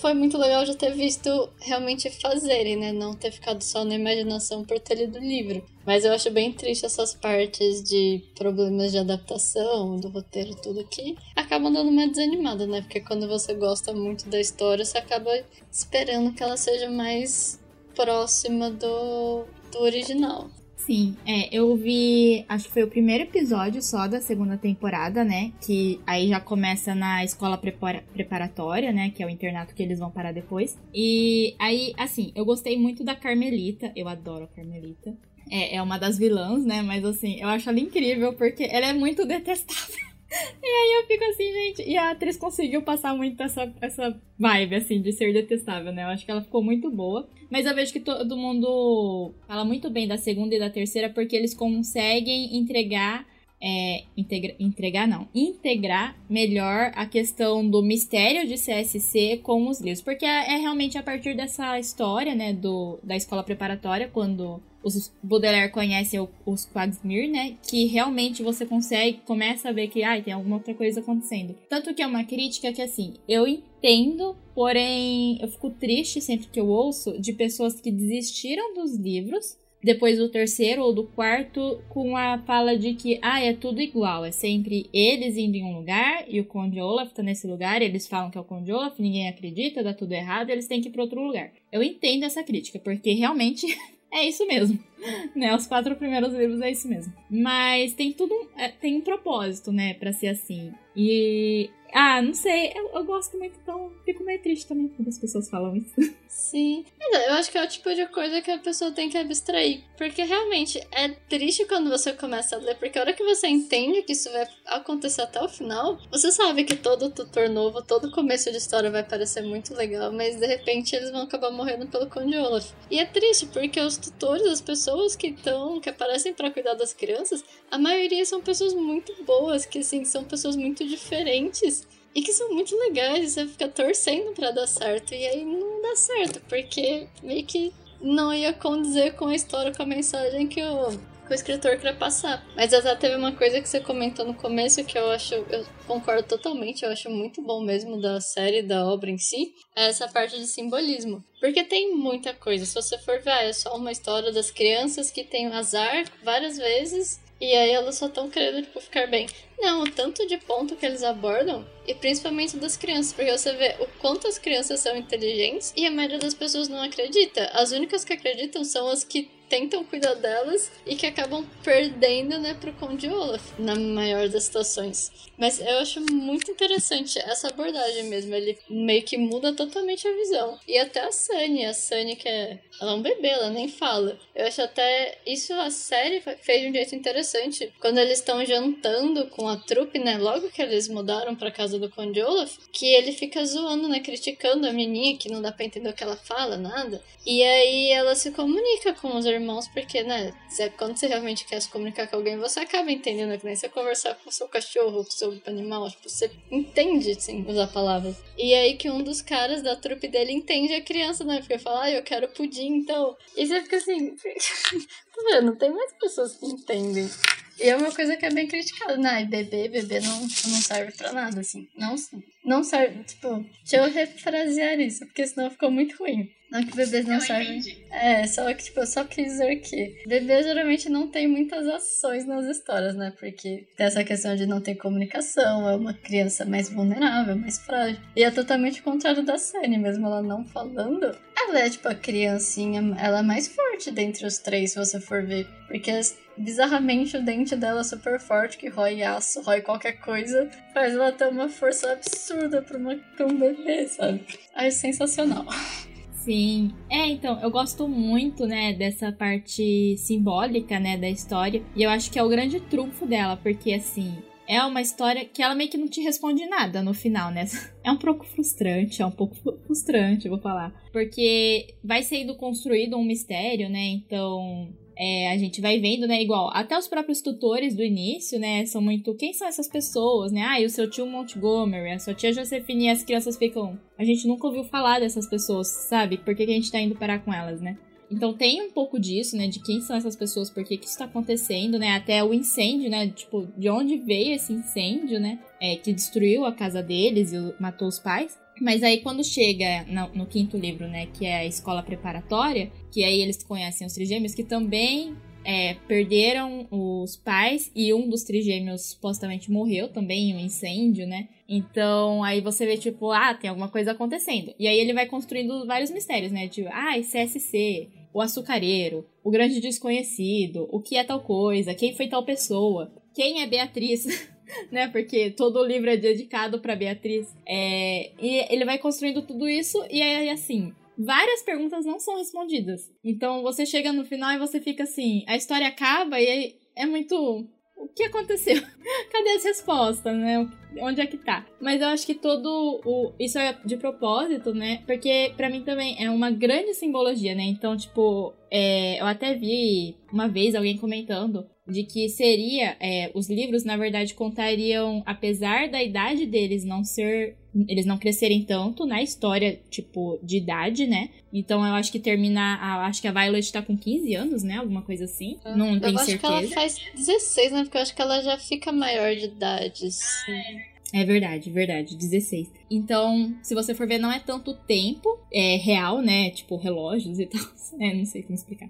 foi muito legal já ter visto realmente fazerem, né? Não ter ficado só na imaginação por ter lido o livro. Mas eu acho bem triste essas partes de problemas de adaptação, do roteiro, tudo que acabam dando uma desanimada, né? Porque quando você gosta muito da história, você acaba esperando que ela seja mais próxima do, do original. Sim, é, eu vi, acho que foi o primeiro episódio só da segunda temporada, né? Que aí já começa na escola prepara preparatória, né? Que é o internato que eles vão parar depois. E aí, assim, eu gostei muito da Carmelita, eu adoro a Carmelita. É, é uma das vilãs, né? Mas assim, eu acho ela incrível porque ela é muito detestável. (laughs) E aí eu fico assim, gente. E a atriz conseguiu passar muito essa, essa vibe, assim, de ser detestável, né? Eu acho que ela ficou muito boa. Mas eu vejo que todo mundo fala muito bem da segunda e da terceira porque eles conseguem entregar. É, integra, entregar não, integrar melhor a questão do mistério de CSC com os livros, porque é, é realmente a partir dessa história, né, do, da escola preparatória, quando os Baudelaire conhecem os Quagsmir, né? Que realmente você consegue, começa a ver que ah, tem alguma outra coisa acontecendo. Tanto que é uma crítica que, assim, eu entendo, porém eu fico triste sempre que eu ouço de pessoas que desistiram dos livros depois do terceiro ou do quarto, com a fala de que ah, é tudo igual, é sempre eles indo em um lugar e o Conde Olaf tá nesse lugar, eles falam que é o Conde Olaf, ninguém acredita, dá tudo errado, eles têm que ir para outro lugar. Eu entendo essa crítica, porque realmente (laughs) é isso mesmo. (laughs) né? Os quatro primeiros livros é isso mesmo. Mas tem tudo. É, tem um propósito, né, para ser assim. E ah, não sei. Eu, eu gosto muito, então fico meio triste também quando as pessoas falam isso. (laughs) Sim. Eu acho que é o tipo de coisa que a pessoa tem que abstrair. Porque realmente é triste quando você começa a ler, porque a hora que você entende que isso vai acontecer até o final, você sabe que todo tutor novo, todo começo de história vai parecer muito legal, mas de repente eles vão acabar morrendo pelo Conde Olaf. E é triste, porque os tutores, as pessoas que estão, que aparecem para cuidar das crianças, a maioria são pessoas muito boas, que assim, são pessoas muito diferentes e que são muito legais, você fica torcendo para dar certo, e aí não dá certo, porque meio que não ia condizer com a história, com a mensagem que o, que o escritor queria passar. Mas até teve uma coisa que você comentou no começo que eu acho, eu concordo totalmente, eu acho muito bom mesmo da série, da obra em si, é essa parte de simbolismo. Porque tem muita coisa, se você for ver, é só uma história das crianças que tem azar várias vezes e aí elas só estão querendo, tipo, ficar bem. Não, o tanto de ponto que eles abordam, e principalmente das crianças, porque você vê o quanto as crianças são inteligentes e a maioria das pessoas não acredita. As únicas que acreditam são as que tentam cuidar delas e que acabam perdendo, né, pro Conde Olaf, na maior das situações. Mas eu acho muito interessante essa abordagem mesmo, ele meio que muda totalmente a visão. E até a Sunny, a Sunny que é, ela é um bebê, ela nem fala. Eu acho até isso a série fez de um jeito interessante, quando eles estão jantando com a trupe, né, logo que eles mudaram pra casa do Conde Olaf, que ele fica zoando, né, criticando a menina que não dá pra entender o que ela fala, nada. E aí ela se comunica com os irmãos irmãos, porque, né, quando você realmente quer se comunicar com alguém, você acaba entendendo, que nem você conversar com o seu cachorro, com o seu animal, tipo, você entende, sim, usar palavras. E aí que um dos caras da trupe dele entende a criança, né, porque fala, ah, eu quero pudim, então. E você fica assim, (laughs) tá vendo, tem mais pessoas que entendem. E é uma coisa que é bem criticada, né? E bebê, bebê não, não serve pra nada, assim. Não, não serve, tipo, deixa eu refrasear isso, porque senão ficou muito ruim. Não que bebês não eu servem. Entendi. É, só que, tipo, eu só quis dizer que bebês geralmente não tem muitas ações nas histórias, né? Porque tem essa questão de não ter comunicação, é uma criança mais vulnerável, mais frágil. E é totalmente o contrário da série, mesmo ela não falando. Ela é, tipo, a criancinha, ela é mais forte dentre os três, se você for ver. Porque bizarramente o dente dela é super forte, que rói aço, rói qualquer coisa, faz ela ter uma força absurda pra, uma, pra um bebê, sabe? É sensacional. Sim. É, então, eu gosto muito, né, dessa parte simbólica, né, da história. E eu acho que é o grande trunfo dela, porque, assim, é uma história que ela meio que não te responde nada no final, né? (laughs) É um pouco frustrante, é um pouco frustrante, vou falar. Porque vai sendo construído um mistério, né? Então, é, a gente vai vendo, né, igual, até os próprios tutores do início, né, são muito, quem são essas pessoas, né, ah, e o seu tio Montgomery, a sua tia Josefine, e as crianças ficam, a gente nunca ouviu falar dessas pessoas, sabe, por que, que a gente tá indo parar com elas, né. Então tem um pouco disso, né, de quem são essas pessoas, por que que isso tá acontecendo, né, até o incêndio, né, tipo, de onde veio esse incêndio, né, é, que destruiu a casa deles e matou os pais. Mas aí quando chega no, no, quinto livro, né, que é a escola preparatória, que aí eles conhecem os trigêmeos, que também é, perderam os pais e um dos trigêmeos supostamente morreu também em um incêndio, né? Então aí você vê, tipo, ah, tem alguma coisa acontecendo. E aí ele vai construindo vários mistérios, né? Tipo, ah, CSC, o açucareiro, o grande desconhecido, o que é tal coisa, quem foi tal pessoa, quem é Beatriz. (laughs) (laughs) né? Porque todo o livro é dedicado para Beatriz. É, e ele vai construindo tudo isso e aí assim, várias perguntas não são respondidas. Então você chega no final e você fica assim, a história acaba e é muito o que aconteceu? (laughs) Cadê as respostas, né? Onde é que tá? Mas eu acho que todo o. Isso é de propósito, né? Porque para mim também é uma grande simbologia, né? Então, tipo, é... eu até vi uma vez alguém comentando de que seria. É, os livros, na verdade, contariam, apesar da idade deles não ser. Eles não crescerem tanto na história, tipo, de idade, né? Então eu acho que termina. A, acho que a Violet tá com 15 anos, né? Alguma coisa assim. É. Não eu tenho certeza. Eu acho que ela faz 16, né? Porque eu acho que ela já fica maior de idade. Assim. É verdade, verdade, 16. Então, se você for ver, não é tanto tempo é real, né? Tipo, relógios e tal. (laughs) É, não sei como explicar.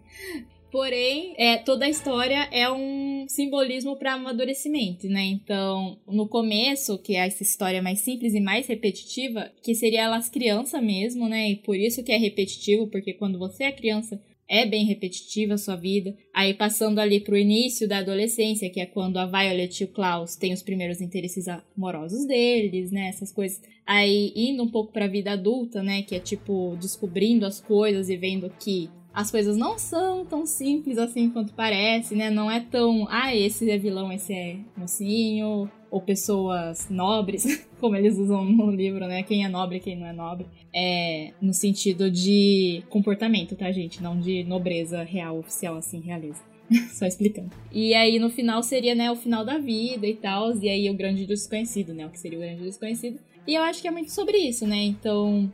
Porém, é, toda a história é um simbolismo para amadurecimento, né? Então, no começo, que é essa história mais simples e mais repetitiva, que seria elas criança mesmo, né? E por isso que é repetitivo, porque quando você é criança, é bem repetitiva a sua vida. Aí passando ali pro início da adolescência, que é quando a Violet e o Klaus têm os primeiros interesses amorosos deles, né, essas coisas. Aí indo um pouco pra vida adulta, né, que é tipo descobrindo as coisas e vendo que as coisas não são tão simples assim quanto parece, né? Não é tão, ah, esse é vilão, esse é mocinho, ou pessoas nobres, (laughs) como eles usam no livro, né? Quem é nobre quem não é nobre. É no sentido de comportamento, tá, gente? Não de nobreza real, oficial, assim, realeza. (laughs) Só explicando. E aí no final seria, né, o final da vida e tal, e aí o grande desconhecido, né? O que seria o grande desconhecido. E eu acho que é muito sobre isso, né? Então,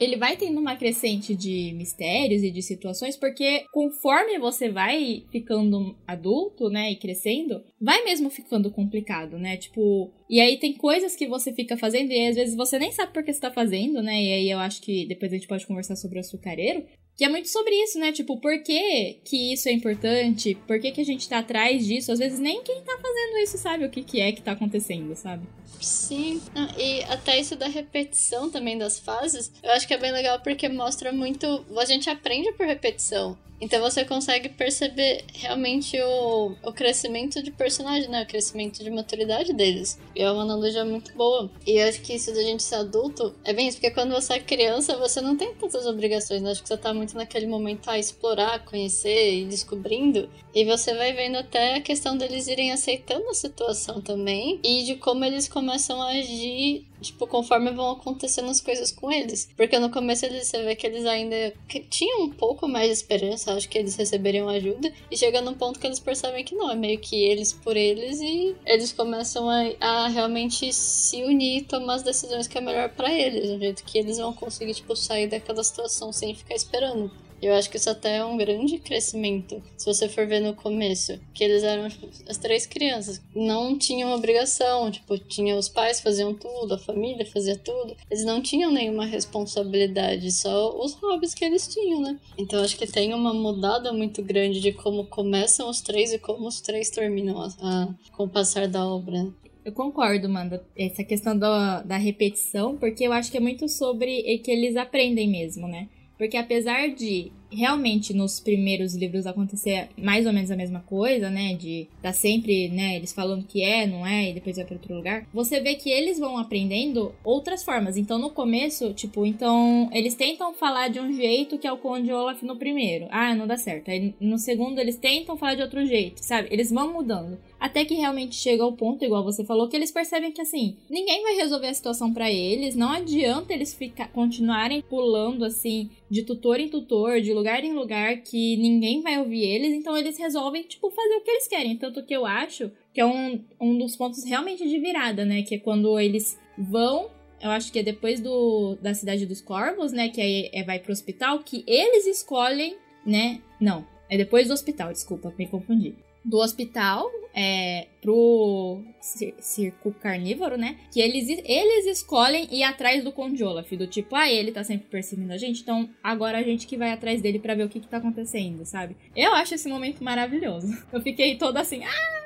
ele vai tendo uma crescente de mistérios e de situações, porque conforme você vai ficando adulto, né, e crescendo, vai mesmo ficando complicado, né? Tipo, e aí tem coisas que você fica fazendo e às vezes você nem sabe por que você tá fazendo, né? E aí eu acho que depois a gente pode conversar sobre o açucareiro, que é muito sobre isso, né? Tipo, por que, que isso é importante? Por que, que a gente tá atrás disso? Às vezes nem quem tá fazendo isso sabe o que, que é que tá acontecendo, sabe? Sim, e até isso da repetição também das fases, eu acho que é bem legal porque mostra muito. A gente aprende por repetição. Então você consegue perceber realmente o, o crescimento de personagem, né? O crescimento de maturidade deles. E é uma analogia muito boa. E eu acho que isso da gente ser adulto é bem isso, porque quando você é criança, você não tem tantas obrigações, né? Acho que você tá muito naquele momento a explorar, conhecer e descobrindo. E você vai vendo até a questão deles irem aceitando a situação também e de como eles começam a agir tipo, conforme vão acontecendo as coisas com eles. Porque no começo eles, você vê que eles ainda tinham um pouco mais de esperança, acho que eles receberiam ajuda, e chega num ponto que eles percebem que não, é meio que eles por eles, e eles começam a, a realmente se unir e tomar as decisões que é melhor para eles, do jeito que eles vão conseguir, tipo, sair daquela situação sem ficar esperando. Eu acho que isso até é um grande crescimento. Se você for ver no começo, que eles eram as três crianças, não tinham obrigação, tipo, tinha os pais faziam tudo, a família fazia tudo. Eles não tinham nenhuma responsabilidade, só os hobbies que eles tinham, né? Então acho que tem uma mudada muito grande de como começam os três e como os três terminam a, a, com o passar da obra. Né? Eu concordo, Manda, essa questão da, da repetição, porque eu acho que é muito sobre que eles aprendem mesmo, né? Porque apesar de realmente nos primeiros livros acontecer mais ou menos a mesma coisa, né? De tá sempre, né, eles falando que é, não é, e depois vai para outro lugar. Você vê que eles vão aprendendo outras formas. Então, no começo, tipo, então eles tentam falar de um jeito que é o Conde Olaf no primeiro. Ah, não dá certo. Aí no segundo eles tentam falar de outro jeito, sabe? Eles vão mudando. Até que realmente chega ao ponto, igual você falou, que eles percebem que assim, ninguém vai resolver a situação para eles, não adianta eles ficar continuarem pulando assim de tutor em tutor, de lugar em lugar que ninguém vai ouvir eles, então eles resolvem tipo fazer o que eles querem. Tanto que eu acho que é um, um dos pontos realmente de virada, né, que é quando eles vão eu acho que é depois do, da Cidade dos Corvos, né? Que aí é, vai pro hospital, que eles escolhem, né? Não, é depois do hospital, desculpa, me confundi do hospital é, pro circo carnívoro, né? Que eles, eles escolhem ir atrás do Conde Olaf, do tipo, ah, ele tá sempre perseguindo a gente, então agora a gente que vai atrás dele para ver o que que tá acontecendo, sabe? Eu acho esse momento maravilhoso. Eu fiquei toda assim, ah!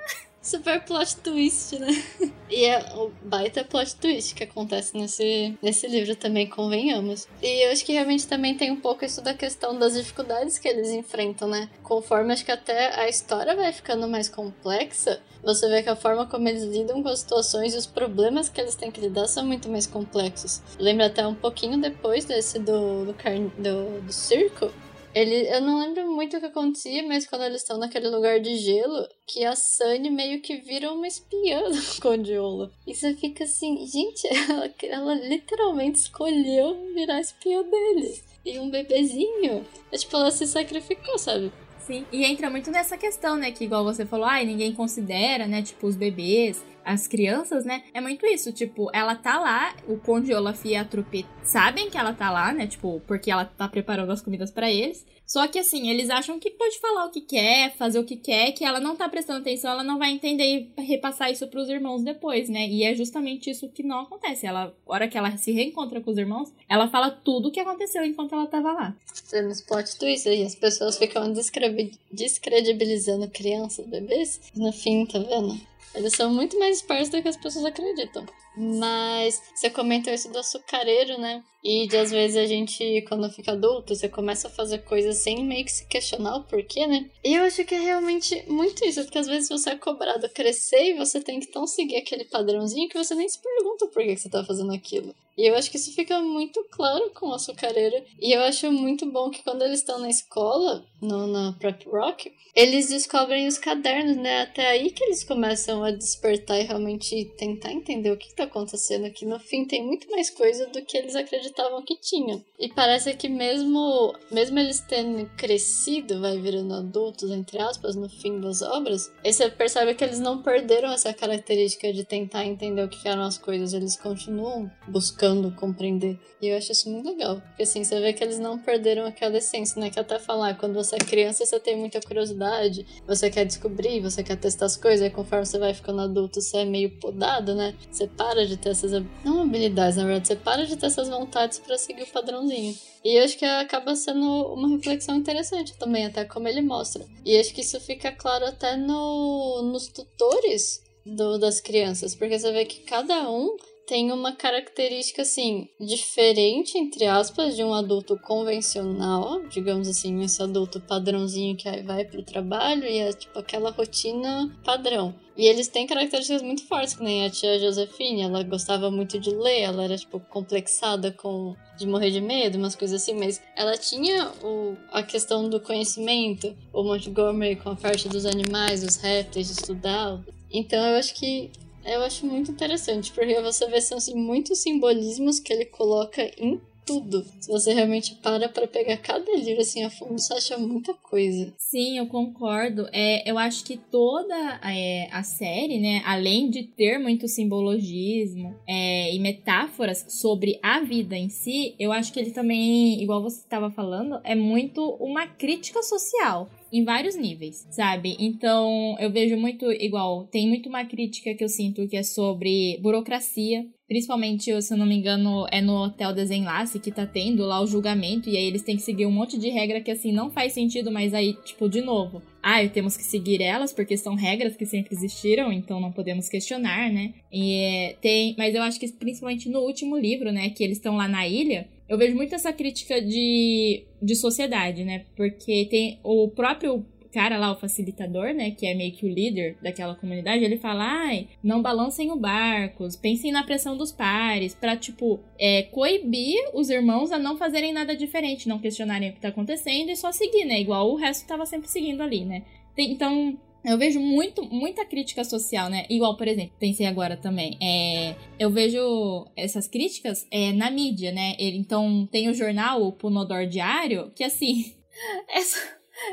Super plot twist, né? E é o baita plot twist que acontece nesse, nesse livro também, convenhamos. E eu acho que realmente também tem um pouco isso da questão das dificuldades que eles enfrentam, né? Conforme acho que até a história vai ficando mais complexa, você vê que a forma como eles lidam com as situações e os problemas que eles têm que lidar são muito mais complexos. Lembra até um pouquinho depois desse do, do, do, do circo, ele, eu não lembro muito o que acontecia, mas quando eles estão naquele lugar de gelo, que a Sunny meio que vira uma espiã (laughs) do Conde Olaf. E você fica assim, gente, (laughs) ela, ela literalmente escolheu virar espiã dele. E um bebezinho. É tipo, ela se sacrificou, sabe? Sim, e entra muito nessa questão, né? Que igual você falou, ai, ninguém considera, né? Tipo, os bebês, as crianças, né? É muito isso, tipo, ela tá lá, o Conde Olaf e a trupe sabem que ela tá lá, né? Tipo, porque ela tá preparando as comidas para eles. Só que assim, eles acham que pode falar o que quer, fazer o que quer, que ela não tá prestando atenção, ela não vai entender e repassar isso pros irmãos depois, né? E é justamente isso que não acontece. Ela, a hora que ela se reencontra com os irmãos, ela fala tudo o que aconteceu enquanto ela tava lá. Temos plot twist aí, as pessoas ficam descredibilizando crianças, bebês. No fim, tá vendo? Eles são muito mais espertos do que as pessoas acreditam. Mas você comentou isso do açucareiro, né? E de às vezes a gente, quando fica adulto, você começa a fazer coisas sem meio que se questionar o porquê, né? E eu acho que é realmente muito isso, porque às vezes você é cobrado a crescer e você tem que tão seguir aquele padrãozinho que você nem se pergunta por que você tá fazendo aquilo. E eu acho que isso fica muito claro com o açucareiro. E eu acho muito bom que quando eles estão na escola, no, na Prep Rock, eles descobrem os cadernos, né? Até aí que eles começam a despertar e realmente tentar entender o que tá acontecendo aqui. No fim, tem muito mais coisa do que eles acreditavam que tinha. E parece que mesmo, mesmo eles tendo crescido, vai virando adultos, entre aspas, no fim das obras, aí você percebe que eles não perderam essa característica de tentar entender o que eram as coisas. Eles continuam buscando compreender. E eu acho isso muito legal. Porque assim, você vê que eles não perderam aquela essência, né? Que até falar, quando você é criança, você tem muita curiosidade, você quer descobrir, você quer testar as coisas, e conforme você vai ficando adulto, você é meio podado, né? Você para de ter essas não habilidades, na verdade, você para de ter essas vontades para seguir o padrãozinho. E acho que acaba sendo uma reflexão interessante também, até como ele mostra. E acho que isso fica claro até no, nos tutores do, das crianças, porque você vê que cada um tem uma característica assim diferente entre aspas de um adulto convencional, digamos assim, esse adulto padrãozinho que aí vai pro trabalho e é tipo aquela rotina padrão. E eles têm características muito fortes, que nem a tia Josefine, ela gostava muito de ler, ela era tipo complexada com de morrer de medo, umas coisas assim, mas ela tinha o, a questão do conhecimento, o Montgomery com a parte dos animais, os répteis, de estudar. Então eu acho que eu acho muito interessante, porque você vê são assim, muitos simbolismos que ele coloca em tudo. Se você realmente para pra pegar cada livro assim a fundo, você acha muita coisa. Sim, eu concordo. É, eu acho que toda é, a série, né, além de ter muito simbologismo é, e metáforas sobre a vida em si, eu acho que ele também, igual você estava falando, é muito uma crítica social em vários níveis, sabe? Então, eu vejo muito igual, tem muito uma crítica que eu sinto que é sobre burocracia, Principalmente, se eu não me engano, é no Hotel Desenlace que tá tendo lá o julgamento, e aí eles têm que seguir um monte de regra que, assim, não faz sentido, mas aí, tipo, de novo, ah, temos que seguir elas porque são regras que sempre existiram, então não podemos questionar, né? E é, tem, mas eu acho que principalmente no último livro, né, que eles estão lá na ilha, eu vejo muito essa crítica de, de sociedade, né? Porque tem o próprio cara lá, o facilitador, né, que é meio que o líder daquela comunidade, ele fala, ai, não balancem o barco, pensem na pressão dos pares, pra, tipo, é, coibir os irmãos a não fazerem nada diferente, não questionarem o que tá acontecendo e só seguir, né, igual o resto tava sempre seguindo ali, né. Tem, então, eu vejo muito, muita crítica social, né? Igual, por exemplo, pensei agora também. É, eu vejo essas críticas é, na mídia, né? Ele, então, tem o jornal, o Punodor Diário, que assim. (laughs) Essa,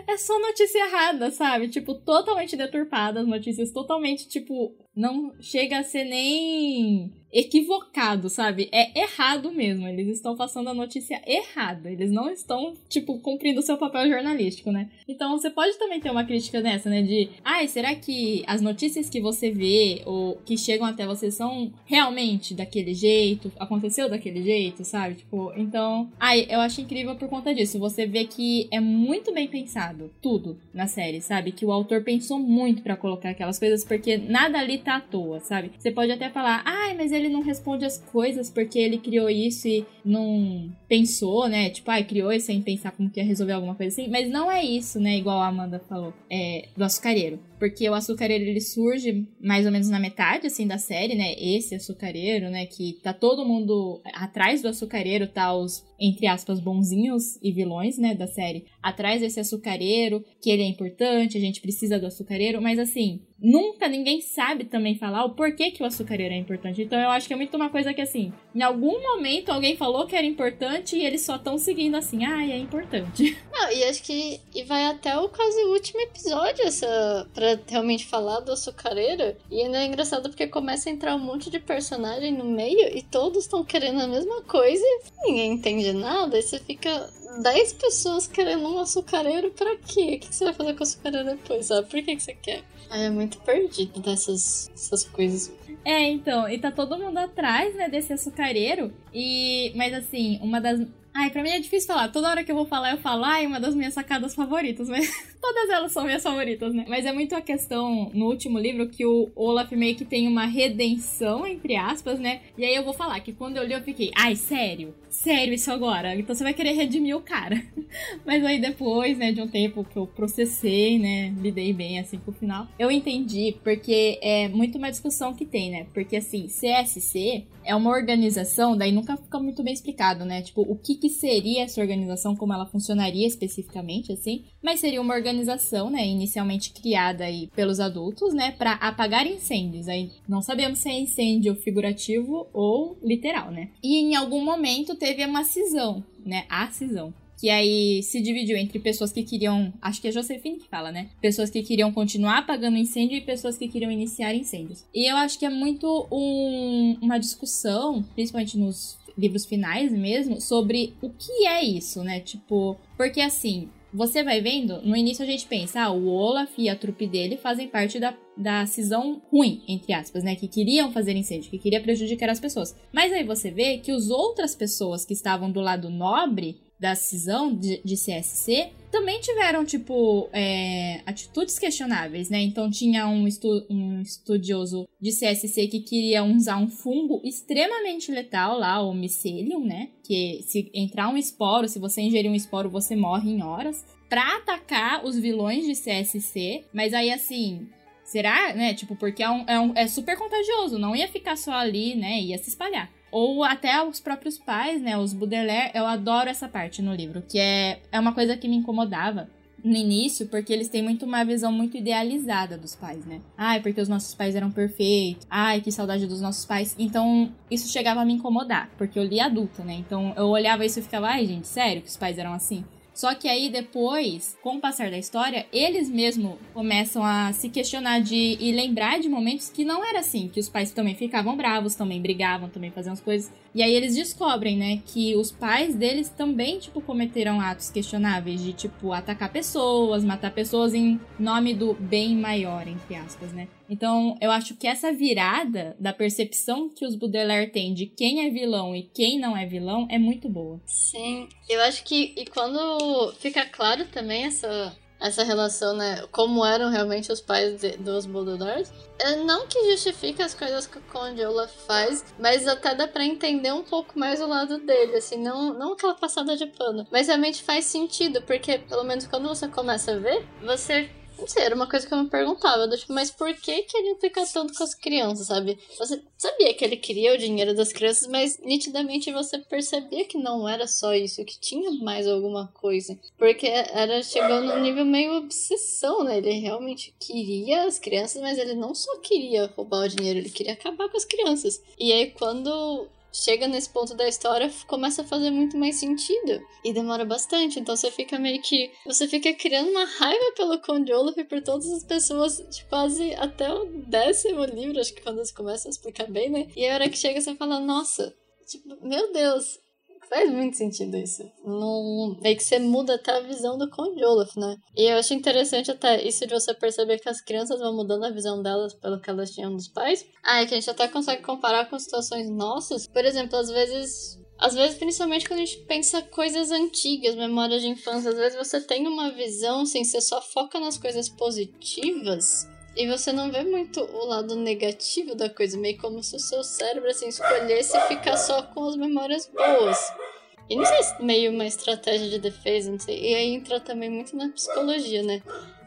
é só notícia errada, sabe? Tipo, totalmente deturpada, as notícias totalmente, tipo, não chega a ser nem equivocado, sabe? É errado mesmo. Eles estão passando a notícia errada. Eles não estão, tipo, cumprindo o seu papel jornalístico, né? Então você pode também ter uma crítica nessa, né? De, ai, será que as notícias que você vê ou que chegam até você são realmente daquele jeito? Aconteceu daquele jeito, sabe? Tipo, então. Ai, eu acho incrível por conta disso. Você vê que é muito bem pensado tudo na série, sabe? Que o autor pensou muito para colocar aquelas coisas, porque nada ali tá à toa, sabe? Você pode até falar, ai, mas ele não responde as coisas porque ele criou isso e não pensou, né? Tipo, ah, criou isso sem pensar como que ia resolver alguma coisa assim. Mas não é isso, né? Igual a Amanda falou, é, do açucareiro. Porque o açucareiro, ele surge mais ou menos na metade, assim, da série, né? Esse açucareiro, né? Que tá todo mundo atrás do açucareiro, tá os, entre aspas, bonzinhos e vilões, né? Da série. Atrás desse açucareiro, que ele é importante, a gente precisa do açucareiro. Mas, assim, nunca ninguém sabe também falar o porquê que o açucareiro é importante. Então eu acho que é muito uma coisa que assim, em algum momento alguém falou que era importante e eles só estão seguindo assim, ah, é importante. Não, e acho que e vai até o quase último episódio essa realmente falar do açucareiro. E ainda é engraçado porque começa a entrar um monte de personagem no meio e todos estão querendo a mesma coisa e ninguém entende nada. E você fica 10 pessoas querendo um açucareiro pra quê? O que você vai fazer com o açucareiro depois, sabe? Por que, que você quer? É muito perdido dessas essas coisas. É, então, e tá todo mundo atrás, né, desse açucareiro. E. Mas assim, uma das. Ai, pra mim é difícil falar. Toda hora que eu vou falar, eu falo, ai, uma das minhas sacadas favoritas, mas (laughs) todas elas são minhas favoritas, né? Mas é muito a questão no último livro que o Olaf meio que tem uma redenção, entre aspas, né? E aí eu vou falar que quando eu li eu fiquei, ai, sério? sério isso agora. Então você vai querer redimir o cara. (laughs) Mas aí depois, né, de um tempo que eu processei, né, lidei bem assim com o final, eu entendi porque é muito uma discussão que tem, né? Porque assim, CSC é uma organização, daí nunca fica muito bem explicado, né? Tipo, o que que seria essa organização, como ela funcionaria especificamente, assim. Mas seria uma organização, né, inicialmente criada aí pelos adultos, né, para apagar incêndios. Aí não sabemos se é incêndio figurativo ou literal, né? E em algum momento teve uma cisão, né? A cisão. Que aí se dividiu entre pessoas que queriam. Acho que é Josefine que fala, né? Pessoas que queriam continuar apagando incêndio e pessoas que queriam iniciar incêndios. E eu acho que é muito um, uma discussão, principalmente nos livros finais mesmo, sobre o que é isso, né? Tipo, porque assim, você vai vendo, no início a gente pensa, ah, o Olaf e a trupe dele fazem parte da, da cisão ruim, entre aspas, né? Que queriam fazer incêndio, que queria prejudicar as pessoas. Mas aí você vê que as outras pessoas que estavam do lado nobre da cisão de, de CSC também tiveram, tipo, é, atitudes questionáveis, né? Então tinha um, estu um estudioso de CSC que queria usar um fungo extremamente letal lá, o Mycelium, né? Que se entrar um esporo, se você ingerir um esporo, você morre em horas. Pra atacar os vilões de CSC, mas aí assim, Será, né? Tipo, porque é, um, é, um, é super contagioso, não ia ficar só ali, né? Ia se espalhar ou até os próprios pais, né, os Baudelaire, eu adoro essa parte no livro, que é, é uma coisa que me incomodava no início, porque eles têm muito uma visão muito idealizada dos pais, né? Ai, porque os nossos pais eram perfeitos. Ai, que saudade dos nossos pais. Então, isso chegava a me incomodar, porque eu li adulta, né? Então, eu olhava isso e ficava, ai, gente, sério que os pais eram assim? Só que aí depois, com o passar da história, eles mesmo começam a se questionar de e lembrar de momentos que não era assim, que os pais também ficavam bravos, também brigavam, também faziam as coisas. E aí eles descobrem, né, que os pais deles também, tipo, cometeram atos questionáveis de, tipo, atacar pessoas, matar pessoas em nome do bem maior, entre aspas, né? Então, eu acho que essa virada da percepção que os Baudelaire têm de quem é vilão e quem não é vilão é muito boa. Sim, eu acho que e quando fica claro também essa essa relação, né? Como eram realmente os pais de, dos Baudelaire. É não que justifique as coisas que o Conde Olaf faz, mas até dá pra entender um pouco mais o lado dele, assim, não, não aquela passada de pano. Mas realmente faz sentido, porque pelo menos quando você começa a ver, você não sei, era uma coisa que eu me perguntava, tipo, mas por que que ele fica tanto com as crianças, sabe? Você sabia que ele queria o dinheiro das crianças, mas nitidamente você percebia que não era só isso, que tinha mais alguma coisa. Porque era chegou num nível meio obsessão, né? Ele realmente queria as crianças, mas ele não só queria roubar o dinheiro, ele queria acabar com as crianças. E aí quando chega nesse ponto da história, começa a fazer muito mais sentido. E demora bastante. Então você fica meio que. Você fica criando uma raiva pelo Conde Olaf e por todas as pessoas, de quase até o décimo livro, acho que quando eles começam a explicar bem, né? E a hora que chega, você fala, nossa, tipo, meu Deus, faz muito sentido isso. Não... Meio que você muda até a visão do Conde Olaf, né? E eu acho interessante até isso de você perceber que as crianças vão mudando a visão delas pelo que elas tinham dos pais. Ah, é que a gente até consegue comparar com situações nossas. Por exemplo, às vezes às vezes, principalmente quando a gente pensa coisas antigas, memórias de infância, às vezes você tem uma visão, assim, você só foca nas coisas positivas e você não vê muito o lado negativo da coisa, meio como se o seu cérebro assim escolhesse ficar só com as memórias boas. E não sei se meio uma estratégia de defesa, não sei. E aí entra também muito na psicologia, né?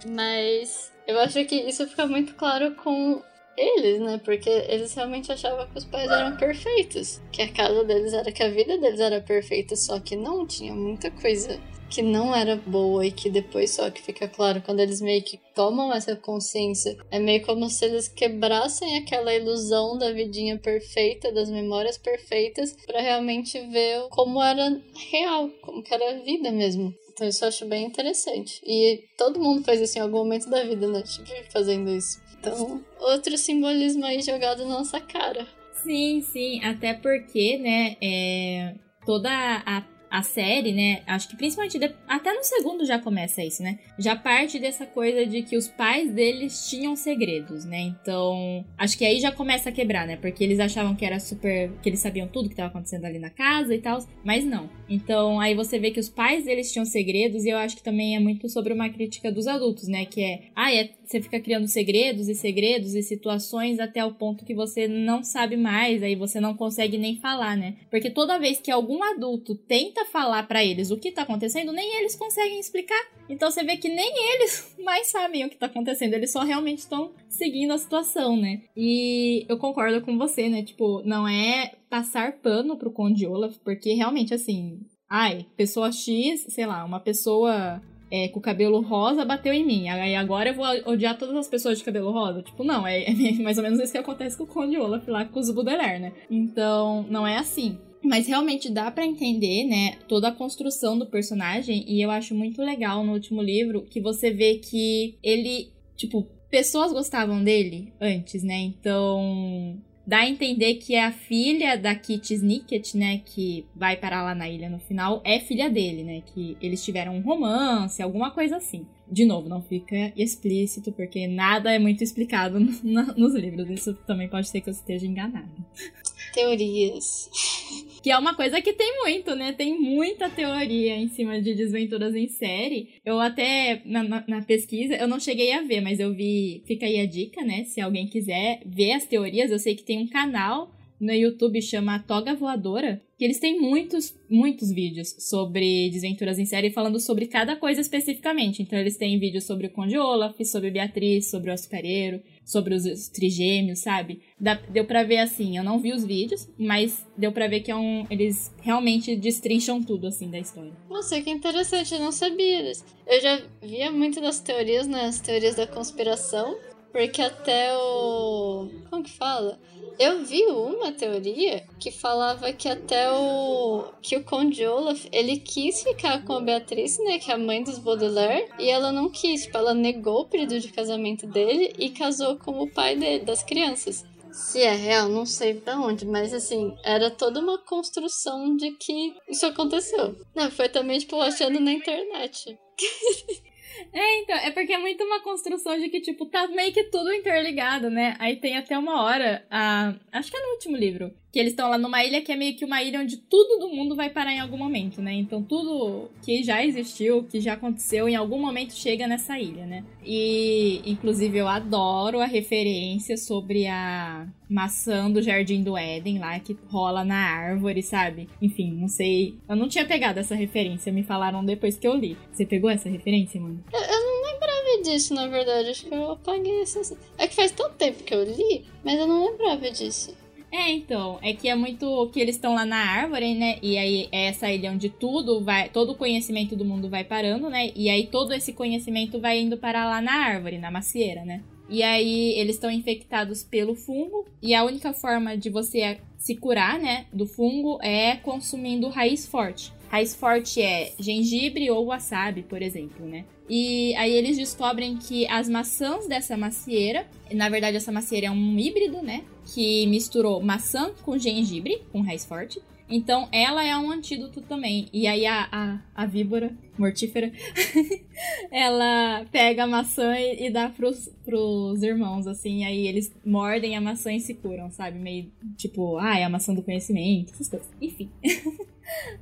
Mas eu acho que isso fica muito claro com eles, né? Porque eles realmente achavam que os pais eram perfeitos. Que a casa deles era, que a vida deles era perfeita, só que não tinha muita coisa que não era boa e que depois só que fica claro quando eles meio que tomam essa consciência. É meio como se eles quebrassem aquela ilusão da vidinha perfeita, das memórias perfeitas, para realmente ver como era real, como que era a vida mesmo. Então isso eu acho bem interessante. E todo mundo faz isso em algum momento da vida, né? Tipo, fazendo isso. Então, outro simbolismo aí jogado na nossa cara. Sim, sim. Até porque, né, é, toda a a série, né? Acho que principalmente de, até no segundo já começa isso, né? Já parte dessa coisa de que os pais deles tinham segredos, né? Então, acho que aí já começa a quebrar, né? Porque eles achavam que era super. que eles sabiam tudo que estava acontecendo ali na casa e tal, mas não. Então, aí você vê que os pais deles tinham segredos, e eu acho que também é muito sobre uma crítica dos adultos, né? Que é, ah, é, você fica criando segredos e segredos e situações até o ponto que você não sabe mais, aí você não consegue nem falar, né? Porque toda vez que algum adulto tenta falar para eles o que tá acontecendo, nem eles conseguem explicar. Então você vê que nem eles (laughs) mais sabem o que tá acontecendo, eles só realmente estão seguindo a situação, né? E eu concordo com você, né? Tipo, não é passar pano pro Conde Olaf, porque realmente assim, ai, pessoa X, sei lá, uma pessoa é, com cabelo rosa bateu em mim. Aí agora eu vou odiar todas as pessoas de cabelo rosa. Tipo, não, é, (laughs) é mais ou menos isso que acontece com o Conde Olaf lá com os Baudelaire, né? Então, não é assim. Mas realmente dá para entender, né, toda a construção do personagem e eu acho muito legal no último livro que você vê que ele, tipo, pessoas gostavam dele antes, né? Então, dá a entender que a filha da Kit Snicket, né, que vai parar lá na ilha no final, é filha dele, né, que eles tiveram um romance, alguma coisa assim. De novo, não fica explícito, porque nada é muito explicado (laughs) no, no, nos livros. Isso também pode ser que eu esteja enganada. Teorias. Que é uma coisa que tem muito, né? Tem muita teoria em cima de desventuras em série. Eu até, na, na, na, pesquisa, eu não cheguei a ver, mas eu vi. Fica aí a dica, né? Se alguém quiser ver as teorias, eu sei que tem um canal no YouTube chama Toga Voadora, que eles têm muitos, muitos vídeos sobre desventuras em série falando sobre cada coisa especificamente. Então eles têm vídeos sobre o Conde Olaf, sobre Beatriz, sobre o açucareiro, sobre os, os trigêmeos, sabe? Deu pra ver assim, eu não vi os vídeos, mas deu pra ver que é um, eles realmente destrincham tudo, assim, da história. Nossa, que interessante, eu não sabia. Eu já via muito das teorias, né, as teorias da conspiração, porque até o... como que fala? Eu vi uma teoria que falava que até o. que o Conde Olaf ele quis ficar com a Beatriz, né? Que é a mãe dos Baudelaire, e ela não quis. Tipo, ela negou o pedido de casamento dele e casou com o pai dele, das crianças. Se é real, não sei pra onde, mas assim, era toda uma construção de que isso aconteceu. Não, foi também, tipo, achando na internet. (laughs) É, então, é porque é muito uma construção de que, tipo, tá meio que tudo interligado, né? Aí tem até uma hora, a, acho que é no último livro, que eles estão lá numa ilha que é meio que uma ilha onde tudo do mundo vai parar em algum momento, né? Então tudo que já existiu, que já aconteceu, em algum momento chega nessa ilha, né? E, inclusive, eu adoro a referência sobre a maçã do Jardim do Éden lá, que rola na árvore, sabe? Enfim, não sei. Eu não tinha pegado essa referência, me falaram depois que eu li. Você pegou essa referência, mano? Eu, eu não lembrava disso, na verdade. Acho que eu apaguei essa. É que faz tanto tempo que eu li, mas eu não lembrava disso. É, então, é que é muito que eles estão lá na árvore, né? E aí é essa ilha onde tudo vai, todo o conhecimento do mundo vai parando, né? E aí todo esse conhecimento vai indo para lá na árvore, na macieira, né? E aí eles estão infectados pelo fungo e a única forma de você se curar, né, do fungo é consumindo raiz forte. Raiz forte é gengibre ou wasabi, por exemplo, né? E aí eles descobrem que as maçãs dessa macieira, na verdade essa macieira é um híbrido, né? Que misturou maçã com gengibre, com raiz forte. Então ela é um antídoto também. E aí a, a, a víbora mortífera, (laughs) ela pega a maçã e, e, dá pros, pros irmãos, assim. Aí eles mordem a maçã e se curam, sabe? Meio tipo, ah, é a maçã do conhecimento, essas coisas. Enfim. (laughs)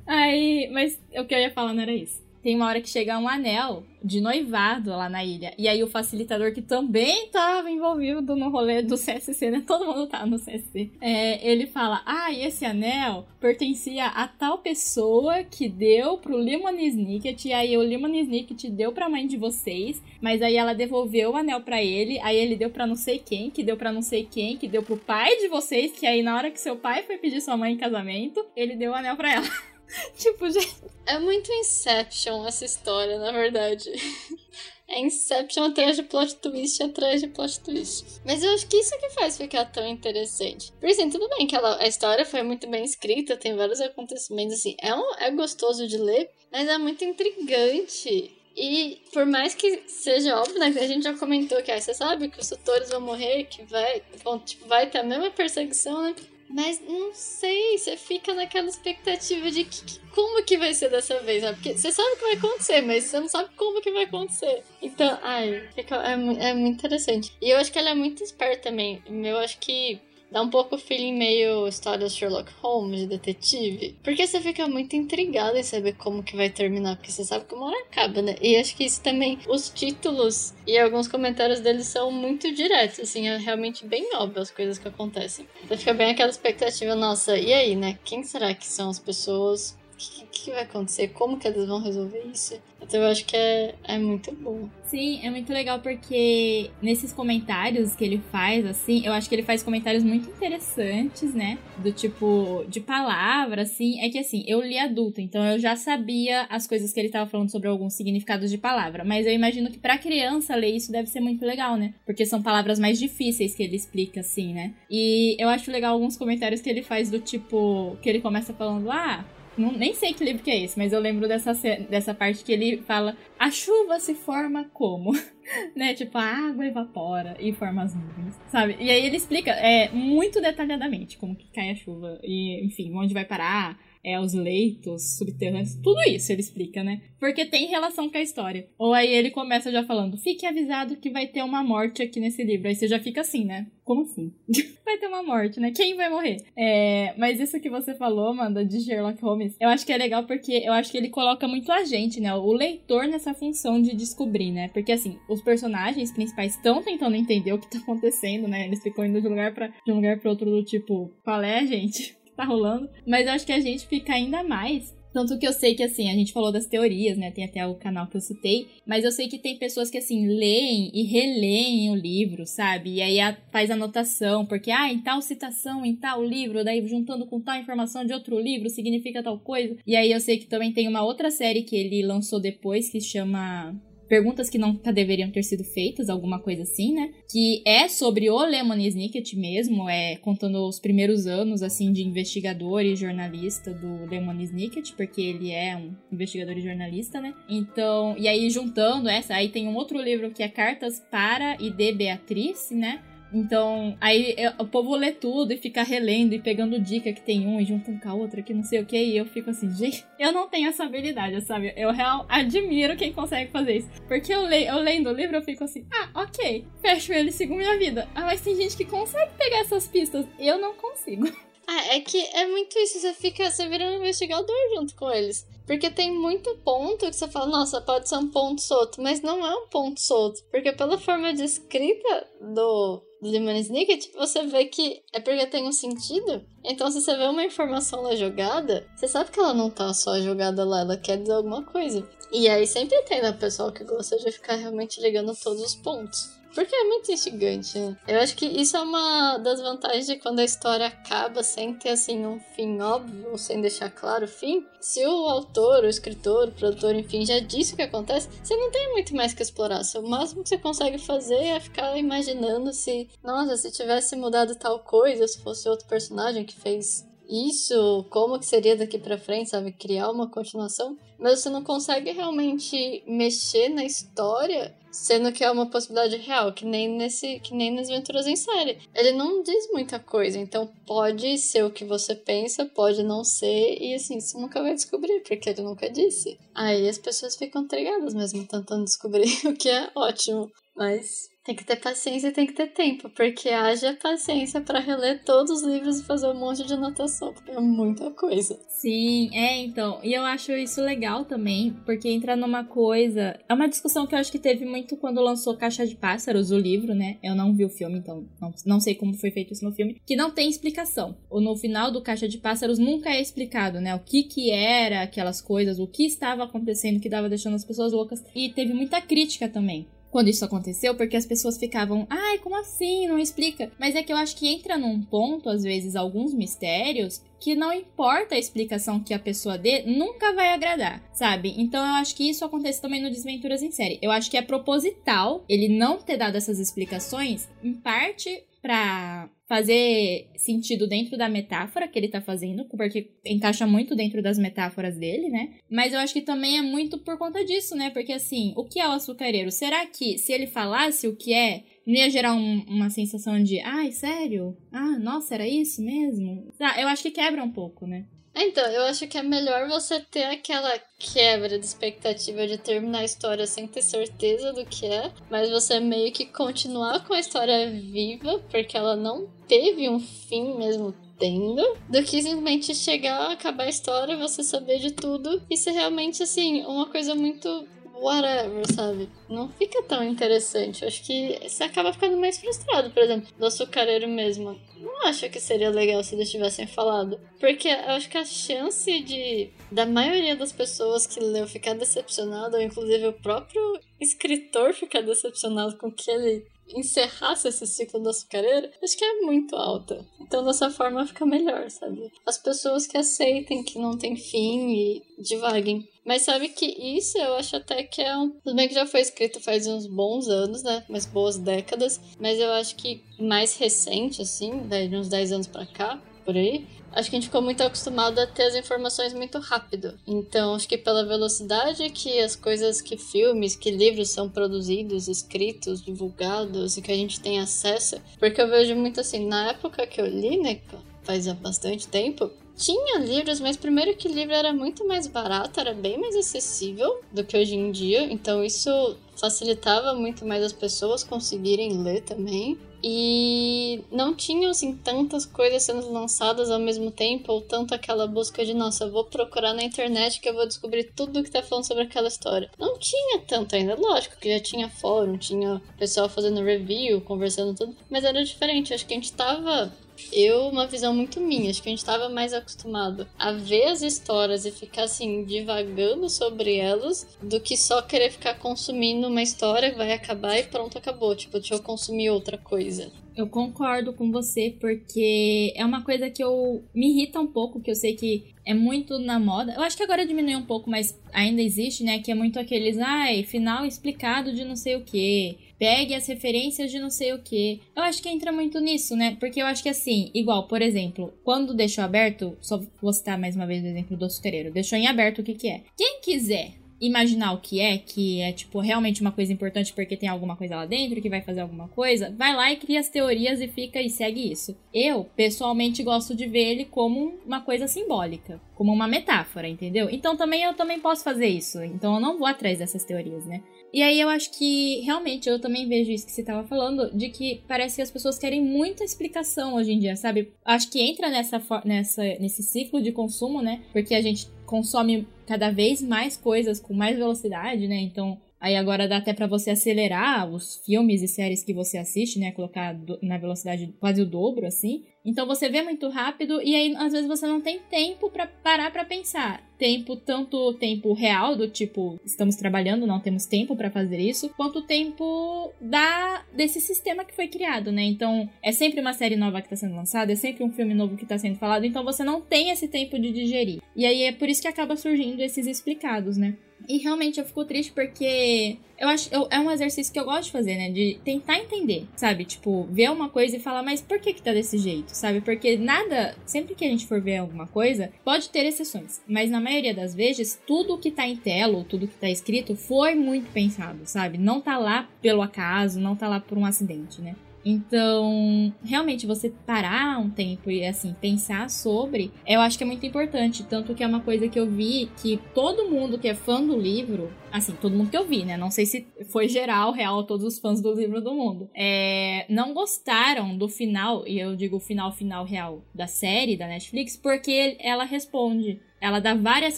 aí, mas o que eu ia falar não era isso tem uma hora que chega um anel de noivado lá na ilha. E aí o facilitador, que também estava envolvido no rolê do CSC, né? Todo mundo tá no CSC. É, ele fala: Ah, e esse anel pertencia a tal pessoa que deu pro Limon Snicket. E aí o Limon Snicket deu pra mãe de vocês. Mas aí ela devolveu o anel para ele. Aí ele deu pra não sei quem, que deu pra não sei quem, que deu pro pai de vocês. Que aí na hora que seu pai foi pedir sua mãe em casamento, ele deu o anel pra ela. (laughs) (laughs) tipo, gente. É muito Inception essa história, na verdade. (laughs) É Inception atrás de plot twist, atrás de plot twist. Mas eu acho que isso que faz ficar tão interessante. Por assim, tudo bem que ela, a história foi muito bem escrita, tem vários acontecimentos, assim, é, um, é gostoso de ler, mas é muito intrigante. E por mais que seja óbvio, né? A gente já comentou que ah, você sabe que os tutores vão morrer, que vai, vão, tipo, vai ter a mesma perseguição, né? Mas não sei, você fica naquela expectativa de que, que, como que vai ser dessa vez, né? Porque você sabe o que vai acontecer, mas você não sabe como que vai acontecer. Então, ai, fica, é, é muito interessante. E eu acho que ela é muito esperta também. Eu acho que Dá um pouco o feeling meio história Sherlock Holmes, de detetive. Porque você fica muito intrigado em saber como que vai terminar, porque você sabe que uma hora acaba, né? E acho que isso também, os títulos e alguns comentários deles são muito diretos, assim, é realmente bem óbvio as coisas que acontecem. Então fica bem aquela expectativa, nossa, e aí, né? Quem será que são as pessoas? Que, que, vai acontecer? Como que eles vão resolver isso? Então eu acho que é, é muito bom. Sim, é muito legal porque nesses comentários que ele faz, assim, eu acho que ele faz comentários muito interessantes, né? Do tipo, de palavra, assim. É que assim, eu li adulto, então eu já sabia as coisas que ele tava falando sobre alguns significados de palavra. Mas eu imagino que pra criança ler isso deve ser muito legal, né? Porque são palavras mais difíceis que ele explica, assim, né? E eu acho legal alguns comentários que ele faz do tipo, que ele começa falando, ah não, nem sei que livro que é esse, mas eu lembro dessa, dessa parte que ele fala: a chuva se forma como? (laughs) né? Tipo, a água evapora e forma as nuvens, sabe? E aí ele explica é, muito detalhadamente como que cai a chuva e, enfim, onde vai parar. É, os leitos subterrâneos, tudo isso ele explica, né? Porque tem relação com a história. Ou aí ele começa já falando: fique avisado que vai ter uma morte aqui nesse livro. Aí você já fica assim, né? Como assim? (laughs) vai ter uma morte, né? Quem vai morrer? É, mas isso que você falou, Amanda, de Sherlock Holmes, eu acho que é legal porque eu acho que ele coloca muito a gente, né? O leitor nessa função de descobrir, né? Porque assim, os personagens principais estão tentando entender o que tá acontecendo, né? Eles ficam indo de um lugar para um lugar para outro do tipo, qual é, gente? Tá rolando. Mas eu acho que a gente fica ainda mais tanto que eu sei que, assim, a gente falou das teorias, né? Tem até o canal que eu citei. Mas eu sei que tem pessoas que, assim, leem e releem o livro, sabe? E aí a, faz anotação, porque, ah, em tal citação, em tal livro, daí juntando com tal informação de outro livro, significa tal coisa. E aí eu sei que também tem uma outra série que ele lançou depois que chama perguntas que nunca deveriam ter sido feitas, alguma coisa assim, né? Que é sobre o Lemony Snicket mesmo, é contando os primeiros anos, assim, de investigador e jornalista do Lemony Snicket, porque ele é um investigador e jornalista, né? Então, e aí juntando essa, aí tem um outro livro que é Cartas para e de Beatriz, né? Então, aí eu, o povo lê tudo e fica relendo e pegando dica que tem um e juntando com a outra, que não sei o que, e eu fico assim, gente, eu não tenho essa habilidade, sabe? Eu real admiro quem consegue fazer isso. Porque eu, leio, eu lendo o livro, eu fico assim, ah, ok, fecho ele e sigo minha vida. Ah, mas tem gente que consegue pegar essas pistas, eu não consigo. Ah, é que é muito isso, você fica, você vira um investigador junto com eles. Porque tem muito ponto que você fala, nossa, pode ser um ponto solto, mas não é um ponto solto. Porque pela forma de escrita do, Lemon Snicket, você vê que é porque tem um sentido. Então, se você vê uma informação lá jogada, você sabe que ela não tá só jogada lá, ela quer dizer alguma coisa. E aí sempre tem, né, pessoal que gosta de ficar realmente ligando todos os pontos. Porque é muito instigante, né? Eu acho que isso é uma das vantagens de quando a história acaba sem ter, assim, um fim óbvio, sem deixar claro o fim. Se o autor, o escritor, o produtor, enfim, já disse o que acontece, você não tem muito mais que explorar. O máximo que você consegue fazer é ficar imaginando se, nossa, se tivesse mudado tal coisa, se fosse outro personagem que fez isso, como que seria daqui para frente, sabe? Criar uma continuação. Mas você não consegue realmente mexer na história sendo que é uma possibilidade real, que nem nesse, que nem nas aventuras em série. Ele não diz muita coisa, então pode ser o que você pensa, pode não ser, e assim, você nunca vai descobrir, porque ele nunca disse. Aí as pessoas ficam intrigadas mesmo tentando descobrir, (laughs) o que é ótimo. Mas tem que ter paciência e tem que ter tempo, porque haja paciência para reler todos os livros e fazer um monte de anotação, porque é muita coisa. Sim, é, então. E eu acho isso legal também, porque entra numa coisa. É uma discussão que eu acho que teve muito quando lançou Caixa de Pássaros, o livro, né? Eu não vi o filme, então não, não sei como foi feito isso no filme. Que não tem explicação. Ou no final do Caixa de Pássaros nunca é explicado, né? O que que era aquelas coisas, o que estava acontecendo que estava deixando as pessoas loucas. E teve muita crítica também quando isso aconteceu, porque as pessoas ficavam, ai, como assim? Não explica. Mas é que eu acho que entra num ponto, às vezes, alguns mistérios, que não importa a explicação que a pessoa dê, nunca vai agradar, sabe? Então eu acho que isso acontece também no Desventuras em Série. Eu acho que é proposital ele não ter dado essas explicações, em parte para fazer sentido dentro da metáfora que ele tá fazendo, porque encaixa muito dentro das metáforas dele, né? Mas eu acho que também é muito por conta disso, né? Porque assim, o que é o açucareiro? Será que se ele falasse o que é, não ia gerar um, uma sensação de, ai, sério? Ah, nossa, era isso mesmo? Ah, eu acho que quebra um pouco, né? Então, eu acho que é melhor você ter aquela quebra de expectativa de terminar a história sem ter certeza do que é, mas você meio que continuar com a história viva, porque ela não teve um fim mesmo tendo, do que simplesmente chegar, acabar a história, você saber de tudo e ser realmente assim, uma coisa muito whatever, sabe? Não fica tão interessante. Acho que você acaba ficando mais frustrado, por exemplo, do açucareiro mesmo. Não acho que seria legal se eles tivessem falado. Porque eu acho que a chance de da maioria das pessoas que leu ficar decepcionado, ou inclusive o próprio escritor ficar decepcionado com que ele encerrasse esse ciclo do açucareiro, acho que é muito alta. Então, dessa forma, fica melhor, sabe? As pessoas que aceitem que não tem fim e divaguem. Mas sabe que isso eu acho até que é um. Tudo bem que já foi escrito faz uns bons anos, né? Umas boas décadas. Mas eu acho que mais recente, assim, de uns 10 anos pra cá, por aí, acho que a gente ficou muito acostumado a ter as informações muito rápido. Então, acho que pela velocidade que as coisas, que filmes, que livros são produzidos, escritos, divulgados e que a gente tem acesso, porque eu vejo muito assim, na época que eu li, né, faz bastante tempo, tinha livros, mas primeiro que livro era muito mais barato, era bem mais acessível do que hoje em dia, então isso facilitava muito mais as pessoas conseguirem ler também. E não tinham assim tantas coisas sendo lançadas ao mesmo tempo, ou tanto aquela busca de, nossa, vou procurar na internet que eu vou descobrir tudo que tá falando sobre aquela história. Não tinha tanto ainda, lógico que já tinha fórum, tinha pessoal fazendo review, conversando tudo, mas era diferente. Acho que a gente tava eu, uma visão muito minha, acho que a gente estava mais acostumado a ver as histórias e ficar assim, divagando sobre elas, do que só querer ficar consumindo uma história que vai acabar e pronto, acabou. Tipo, deixa eu consumir outra coisa. Eu concordo com você, porque é uma coisa que eu me irrita um pouco, que eu sei que é muito na moda. Eu acho que agora diminuiu um pouco, mas ainda existe, né? Que é muito aqueles, ai, final explicado de não sei o que. Pegue as referências de não sei o que. Eu acho que entra muito nisso, né? Porque eu acho que assim, igual, por exemplo, quando deixou aberto, só vou citar mais uma vez o exemplo do açucareiro, deixou em aberto o que que é. Quem quiser imaginar o que é, que é tipo realmente uma coisa importante porque tem alguma coisa lá dentro que vai fazer alguma coisa, vai lá e cria as teorias e fica e segue isso. Eu, pessoalmente, gosto de ver ele como uma coisa simbólica, como uma metáfora, entendeu? Então também eu também posso fazer isso. Então eu não vou atrás dessas teorias, né? E aí eu acho que realmente eu também vejo isso que você estava falando, de que parece que as pessoas querem muita explicação hoje em dia, sabe? Acho que entra nessa, nessa nesse ciclo de consumo, né? Porque a gente consome cada vez mais coisas com mais velocidade, né? Então, aí agora dá até para você acelerar os filmes e séries que você assiste, né? Colocar na velocidade quase o dobro, assim. Então você vê muito rápido e aí às vezes você não tem tempo para parar para pensar. Tempo, tanto tempo real, do tipo, estamos trabalhando, não temos tempo para fazer isso, quanto tempo da desse sistema que foi criado, né? Então, é sempre uma série nova que tá sendo lançada, é sempre um filme novo que tá sendo falado, então você não tem esse tempo de digerir. E aí é por isso que acaba surgindo esses explicados, né? E realmente eu fico triste porque eu acho eu, é um exercício que eu gosto de fazer, né? De tentar entender, sabe? Tipo, ver uma coisa e falar, mas por que que tá desse jeito, sabe? Porque nada, sempre que a gente for ver alguma coisa, pode ter exceções, mas na maioria das vezes, tudo que tá em tela ou tudo que tá escrito foi muito pensado, sabe? Não tá lá pelo acaso, não tá lá por um acidente, né? Então, realmente, você parar um tempo e, assim, pensar sobre, eu acho que é muito importante. Tanto que é uma coisa que eu vi que todo mundo que é fã do livro, assim, todo mundo que eu vi, né? Não sei se foi geral, real, todos os fãs do livro do mundo, é, não gostaram do final, e eu digo final, final real da série da Netflix, porque ela responde ela dá várias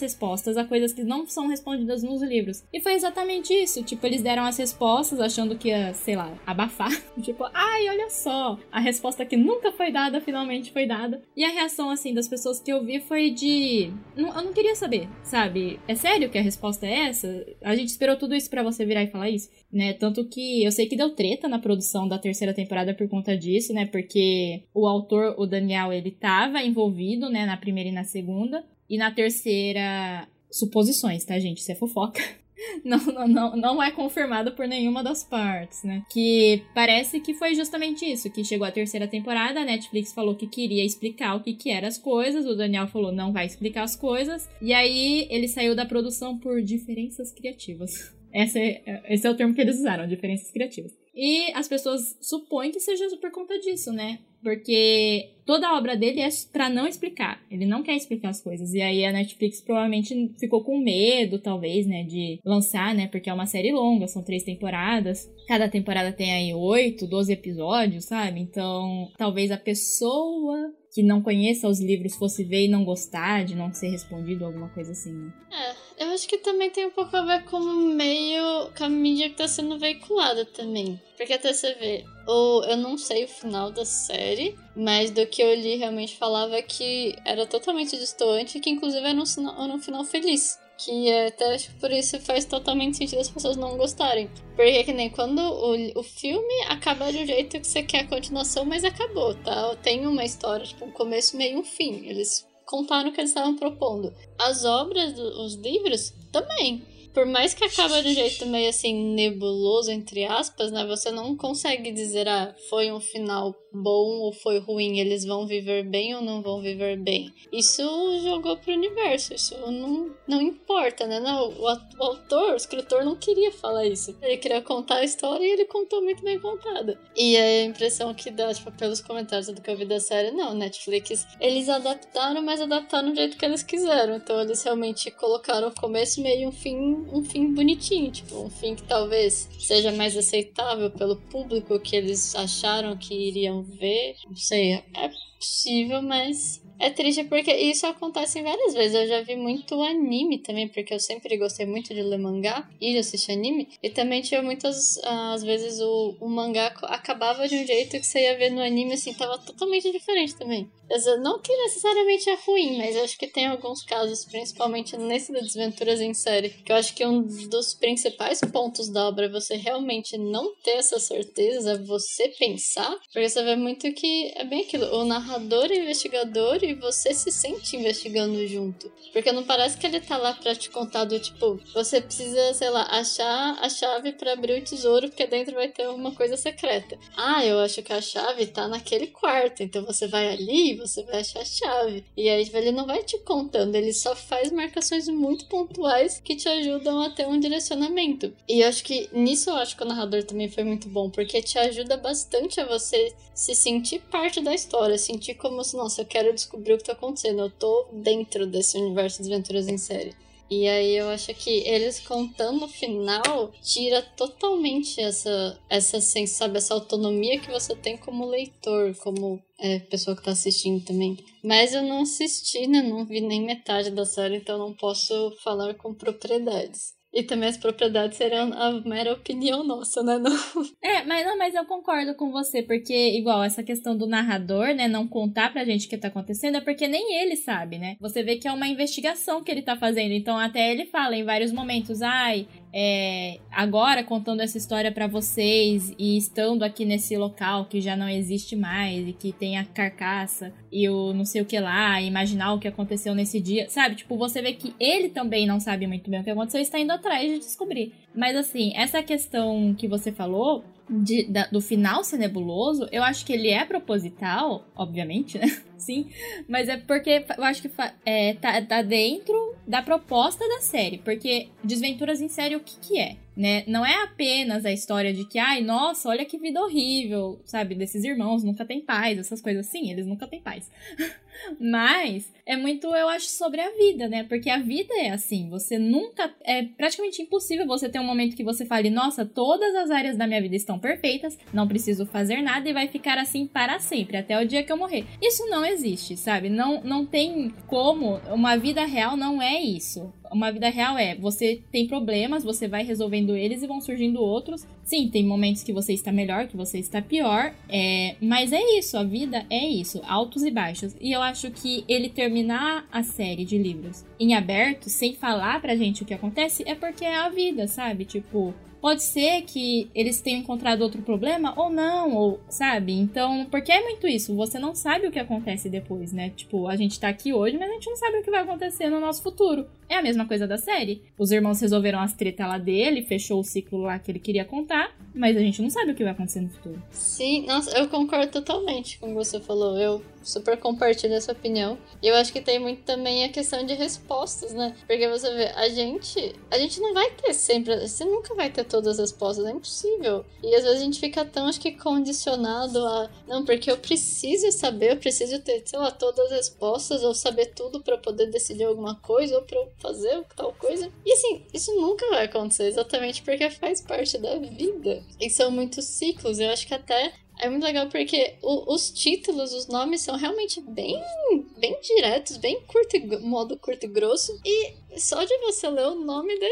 respostas a coisas que não são respondidas nos livros. E foi exatamente isso. Tipo, eles deram as respostas achando que ia, sei lá, abafar. (laughs) tipo, ai, olha só. A resposta que nunca foi dada, finalmente foi dada. E a reação, assim, das pessoas que eu vi foi de. eu não queria saber, sabe? É sério que a resposta é essa? A gente esperou tudo isso para você virar e falar isso, né? Tanto que eu sei que deu treta na produção da terceira temporada por conta disso, né? Porque o autor, o Daniel, ele tava envolvido, né, na primeira e na segunda. E na terceira, suposições, tá, gente? Isso é fofoca. (laughs) Não, não, não, não é confirmado por nenhuma das partes, né? Que parece que foi justamente isso, que chegou a terceira temporada, a Netflix falou que queria explicar o que que eram as coisas, o Daniel falou não vai explicar as coisas, e aí ele saiu da produção por diferenças criativas. (laughs) Esse é, esse é o termo que eles usaram, diferenças criativas. E as pessoas supõem que seja por conta disso, né? Porque toda a obra dele é para não explicar. Ele não quer explicar as coisas. E aí a Netflix provavelmente ficou com medo, talvez, né, de lançar, né? Porque é uma série longa, são três temporadas. Cada temporada tem aí oito, doze episódios, sabe? Então, talvez a pessoa que não conheça os livros fosse ver e não gostar de não ser respondido, alguma coisa assim, né? É, eu acho que também tem um pouco a ver com o meio, com a mídia que tá sendo veiculada também. Porque até você vê, ou eu não sei o final da série, mas do que eu li realmente falava que era totalmente distante, que inclusive era um, era um final feliz. Que até por isso faz totalmente sentido as pessoas não gostarem. Porque que nem quando o, o filme acaba de um jeito que você quer a continuação, mas acabou, tá? Tem uma história, tipo, um começo, meio um fim. Eles contaram o que eles estavam propondo. As obras, os livros, também por mais que acaba de um jeito (laughs) meio assim nebuloso, entre aspas, né? Você não consegue dizer, ah, foi um final bom ou foi ruim, eles vão viver bem ou não vão viver bem. Isso jogou pro universo, isso não, não importa, né? Não, o, o autor, o escritor não queria falar isso. Ele queria contar a história e ele contou muito bem contada. E a impressão que dá, tipo, pelos comentários do que eu vi da série, não, Netflix, eles adaptaram, mas adaptaram do jeito que eles quiseram. Então eles realmente colocaram o começo, meio e um fim, um fim bonitinho, tipo, um fim que talvez seja mais aceitável pelo público que eles acharam que iriam ver. Não sei, é possível, mas é triste porque isso acontece várias vezes. Eu já vi muito anime também, porque eu sempre gostei muito de ler mangá e de assistir anime. E também tinha muitas, às vezes, o, o mangá acabava de um jeito que você ia ver no anime, assim, tava totalmente diferente também. Não que necessariamente é ruim, mas eu acho que tem alguns casos, principalmente nesse da Desventuras em série, que eu acho que um dos principais pontos da obra é você realmente não ter essa certeza, é você pensar, porque você vê muito que é bem aquilo, o narrador é investigador e você se sente investigando junto. Porque não parece que ele tá lá pra te contar do tipo, você precisa, sei lá, achar a chave para abrir o tesouro, porque dentro vai ter uma coisa secreta. Ah, eu acho que a chave tá naquele quarto, então você vai ali você vai achar a chave. E aí ele não vai te contando, ele só faz marcações muito pontuais que te ajudam a ter um direcionamento. E eu acho que nisso eu acho que o narrador também foi muito bom, porque te ajuda bastante a você se sentir parte da história, sentir como se, nossa, eu quero descobrir o que tá acontecendo, eu tô dentro desse universo de aventuras em série. E aí eu acho que eles contando o final tira totalmente essa, essa, sabe, essa autonomia que você tem como leitor, como é, pessoa que tá assistindo também. Mas eu não assisti, né? Não vi nem metade da série, então não posso falar com propriedades. E também as propriedades serão a mera opinião nossa, né? Não... É, mas, não, mas eu concordo com você, porque, igual, essa questão do narrador, né, não contar pra gente o que tá acontecendo, é porque nem ele sabe, né? Você vê que é uma investigação que ele tá fazendo, então até ele fala em vários momentos, ai, é, agora contando essa história para vocês e estando aqui nesse local que já não existe mais e que tem a carcaça e o não sei o que lá, imaginar o que aconteceu nesse dia, sabe? Tipo, você vê que ele também não sabe muito bem o que aconteceu e está indo atrás de descobrir. Mas assim, essa questão que você falou de, da, do final ser nebuloso, eu acho que ele é proposital, obviamente, né? (laughs) Sim, mas é porque eu acho que é, tá, tá dentro da proposta da série, porque Desventuras em Série o que que é? Né? Não é apenas a história de que, ai, nossa, olha que vida horrível, sabe? Desses irmãos nunca tem paz, essas coisas assim, eles nunca têm paz. (laughs) Mas é muito, eu acho, sobre a vida, né? Porque a vida é assim, você nunca. É praticamente impossível você ter um momento que você fale, nossa, todas as áreas da minha vida estão perfeitas, não preciso fazer nada e vai ficar assim para sempre, até o dia que eu morrer. Isso não existe, sabe? Não, não tem como. Uma vida real não é isso uma vida real é, você tem problemas, você vai resolvendo eles e vão surgindo outros. Sim, tem momentos que você está melhor, que você está pior, é, mas é isso, a vida é isso, altos e baixos. E eu acho que ele terminar a série de livros em aberto, sem falar pra gente o que acontece, é porque é a vida, sabe? Tipo, Pode ser que eles tenham encontrado outro problema ou não, ou sabe? Então, porque é muito isso, você não sabe o que acontece depois, né? Tipo, a gente tá aqui hoje, mas a gente não sabe o que vai acontecer no nosso futuro. É a mesma coisa da série. Os irmãos resolveram as tretas lá dele, fechou o ciclo lá que ele queria contar, mas a gente não sabe o que vai acontecer no futuro. Sim, nossa, eu concordo totalmente com o que você falou. Eu super compartilho essa opinião. E eu acho que tem muito também a questão de respostas, né? Porque você vê, a gente, a gente não vai ter sempre, você nunca vai ter todas as respostas, é impossível. E às vezes a gente fica tão, acho que, condicionado a, não, porque eu preciso saber, eu preciso ter, sei lá, todas as respostas, ou saber tudo para poder decidir alguma coisa, ou pra eu fazer tal coisa. E assim, isso nunca vai acontecer, exatamente porque faz parte da vida. E são muitos ciclos, eu acho que até é muito legal porque o, os títulos, os nomes são realmente bem, bem diretos, bem curto, modo curto e grosso. E só de você ler o nome da,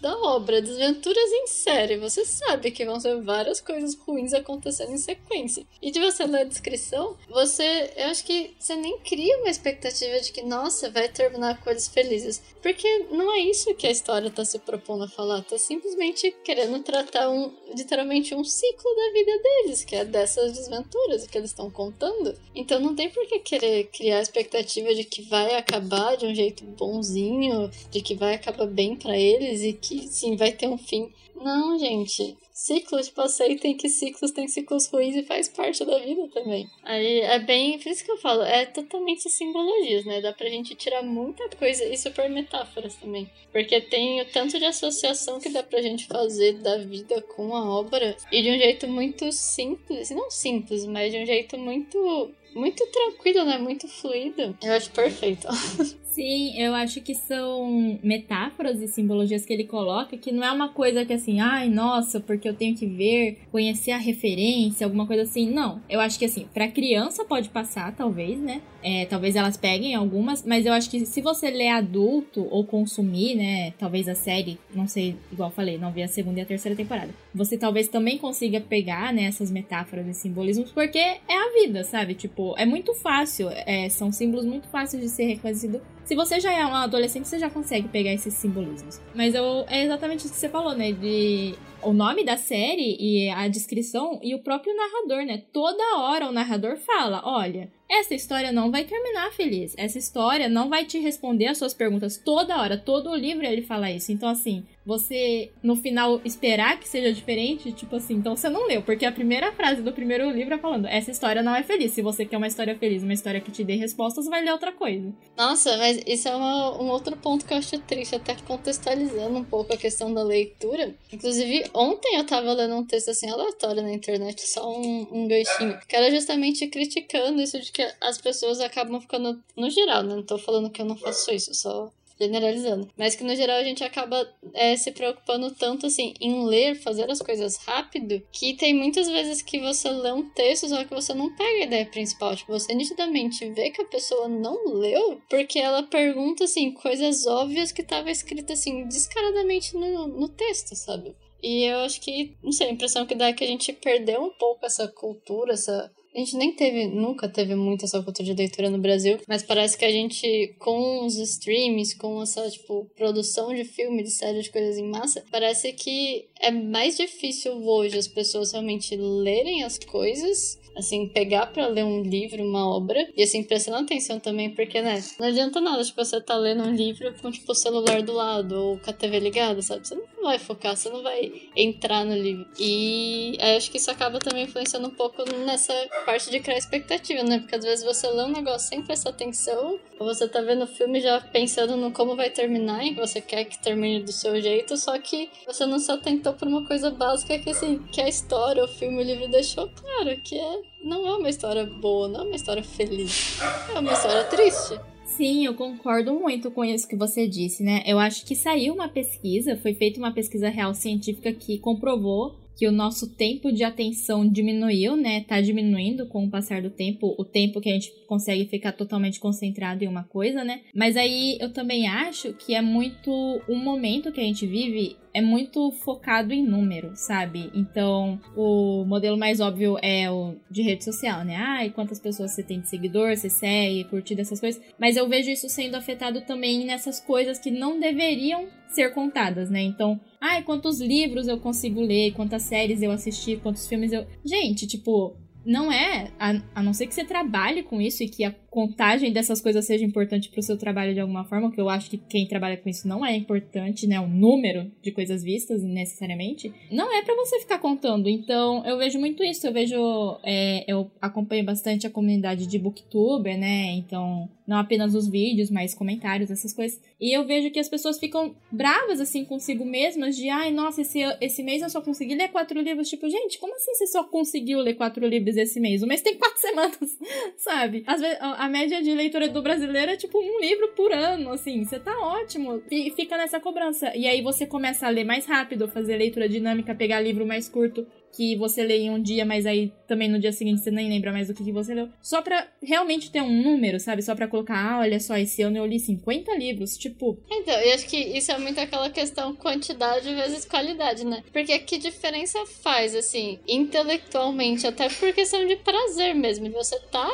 da obra, Desventuras em Série, você sabe que vão ser várias coisas ruins acontecendo em sequência. E de você ler a descrição, você, eu acho que você nem cria uma expectativa de que, nossa, vai terminar coisas felizes. Porque não é isso que a história tá se propondo a falar, tá simplesmente querendo tratar um, literalmente um ciclo da vida deles, que é dessas desventuras que eles estão contando. Então não tem por que querer criar a expectativa de que vai acabar de um jeito bonzinho, de que vai acabar bem para eles e que que sim, vai ter um fim. Não, gente. Ciclos, tipo, aceitem que ciclos têm ciclos ruins e faz parte da vida também. Aí é bem. Por isso que eu falo, é totalmente simbologias, né? Dá pra gente tirar muita coisa e super metáforas também. Porque tem o tanto de associação que dá pra gente fazer da vida com a obra e de um jeito muito simples. Não simples, mas de um jeito muito muito tranquilo, né? Muito fluido. Eu acho perfeito. (laughs) Sim, eu acho que são metáforas e simbologias que ele coloca que não é uma coisa que assim, ai, nossa, porque eu tenho que ver, conhecer a referência, alguma coisa assim. Não, eu acho que assim, pra criança pode passar, talvez, né? É, talvez elas peguem algumas, mas eu acho que se você ler adulto ou consumir, né, talvez a série, não sei, igual falei, não vi a segunda e a terceira temporada, você talvez também consiga pegar, né, essas metáforas e simbolismos, porque é a vida, sabe? Tipo, é muito fácil, é, são símbolos muito fáceis de ser reconhecido se você já é um adolescente, você já consegue pegar esses simbolismos. Mas eu, é exatamente isso que você falou, né? De o nome da série e a descrição e o próprio narrador, né? Toda hora o narrador fala: olha, essa história não vai terminar feliz. Essa história não vai te responder as suas perguntas toda hora. Todo o livro ele fala isso. Então, assim, você no final esperar que seja diferente, tipo assim, então você não leu, porque a primeira frase do primeiro livro é falando: essa história não é feliz. Se você quer uma história feliz, uma história que te dê respostas, vai ler outra coisa. Nossa, mas isso é uma, um outro ponto que eu acho triste, até contextualizando um pouco a questão da leitura. Inclusive, ontem eu tava lendo um texto assim aleatório na internet, só um, um ganchinho, que era justamente criticando isso de que as pessoas acabam ficando, no geral, né? Não tô falando que eu não faço isso, só generalizando. Mas que no geral a gente acaba é, se preocupando tanto assim em ler, fazer as coisas rápido, que tem muitas vezes que você lê um texto, só que você não pega a ideia principal. Tipo, você nitidamente vê que a pessoa não leu, porque ela pergunta assim, coisas óbvias que tava escrito assim, descaradamente no, no texto, sabe? E eu acho que, não sei, a impressão que dá é que a gente perdeu um pouco essa cultura, essa a gente nem teve, nunca teve muito essa cultura de leitura no Brasil, mas parece que a gente, com os streams, com essa, tipo, produção de filme, de série, de coisas em massa, parece que é mais difícil hoje as pessoas realmente lerem as coisas assim, pegar para ler um livro, uma obra, e assim, prestando atenção também, porque, né, não adianta nada, tipo, você tá lendo um livro com, tipo, o celular do lado, ou com a TV ligada, sabe? Você não vai focar, você não vai entrar no livro. E acho que isso acaba também influenciando um pouco nessa parte de criar expectativa, né? Porque às vezes você lê um negócio sem prestar atenção, ou você tá vendo o filme já pensando no como vai terminar, e você quer que termine do seu jeito, só que você não se atentou por uma coisa básica que, assim, que a história, o filme, o livro deixou claro, que é não é uma história boa, não é uma história feliz. É uma história triste. Sim, eu concordo muito com isso que você disse, né? Eu acho que saiu uma pesquisa, foi feita uma pesquisa real científica que comprovou que o nosso tempo de atenção diminuiu, né? Tá diminuindo com o passar do tempo, o tempo que a gente consegue ficar totalmente concentrado em uma coisa, né? Mas aí eu também acho que é muito um momento que a gente vive é muito focado em número, sabe? Então, o modelo mais óbvio é o de rede social, né? Ah, e quantas pessoas você tem de seguidor, você segue, curtida, essas coisas. Mas eu vejo isso sendo afetado também nessas coisas que não deveriam ser contadas, né? Então, ai, quantos livros eu consigo ler, quantas séries eu assisti, quantos filmes eu. Gente, tipo, não é, a, a não ser que você trabalhe com isso e que a contagem dessas coisas seja importante para o seu trabalho de alguma forma, que eu acho que quem trabalha com isso não é importante, né? O número de coisas vistas necessariamente, não é para você ficar contando. Então, eu vejo muito isso. Eu vejo, é, eu acompanho bastante a comunidade de booktuber, né? Então, não apenas os vídeos, mas comentários, essas coisas. E eu vejo que as pessoas ficam bravas assim consigo mesmas, de ai, nossa, esse, esse mês eu só consegui ler quatro livros. Tipo, gente, como assim você só conseguiu ler quatro livros esse mês? O mês tem quatro (laughs) semanas, sabe? Às vezes a média de leitura do brasileiro é tipo um livro por ano, assim, você tá ótimo. E fica nessa cobrança. E aí você começa a ler mais rápido, fazer leitura dinâmica, pegar livro mais curto que você lê em um dia, mas aí também no dia seguinte você nem lembra mais do que, que você leu. Só pra realmente ter um número, sabe? Só pra colocar, ah, olha só, esse ano eu li 50 livros, tipo. Então, eu acho que isso é muito aquela questão quantidade vezes qualidade, né? Porque que diferença faz, assim, intelectualmente, até por questão de prazer mesmo, você tá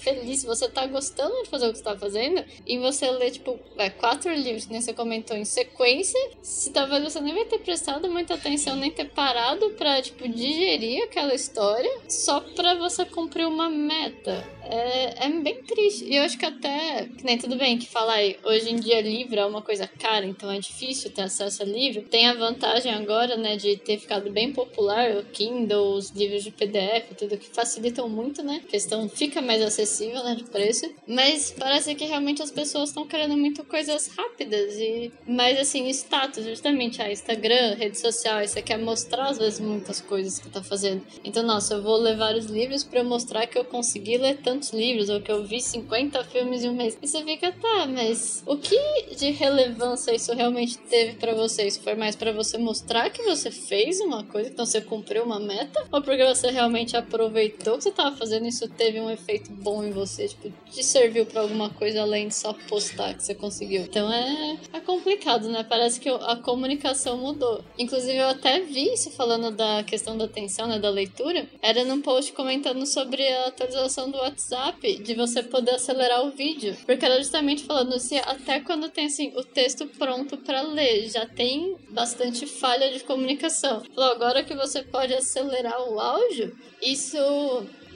feliz, você tá gostando de fazer o que você tá fazendo, e você lê, tipo, é, quatro livros, que nem você comentou, em sequência, se talvez você nem vai ter prestado muita atenção, nem ter parado pra, tipo, digerir aquela história só pra você cumprir uma meta. É, é bem triste. E eu acho que até, que nem tudo bem que falar aí, hoje em dia livro é uma coisa cara, então é difícil ter acesso a livro. Tem a vantagem agora, né, de ter ficado bem popular o Kindle, os livros de PDF, tudo que facilitam muito, né? A questão fica mais acessível, né, de preço. Mas parece que realmente as pessoas estão querendo muito coisas rápidas e mais assim, status, justamente, a ah, Instagram, rede social, você quer mostrar às vezes muitas coisas que tá fazendo. Então, nossa, eu vou levar os livros para mostrar que eu consegui ler tantos livros ou que eu vi 50 filmes em um mês. E você fica, tá, mas o que de relevância isso realmente teve para você? Isso foi mais para você mostrar que você fez uma coisa, então você cumpriu uma meta? Ou porque você realmente aproveitou que você tava fazendo isso teve um efeito bom em você? Tipo, te serviu para alguma coisa além de só postar que você conseguiu? Então é, é complicado, né? Parece que a comunicação mudou. Inclusive, eu até vi isso falando da questão da atenção, né? Da leitura. Era num post comentando sobre a atualização do WhatsApp, de você poder acelerar o vídeo. Porque era justamente falando assim, até quando tem assim, o texto pronto para ler, já tem bastante falha de comunicação. Falou, agora que você pode acelerar o áudio, isso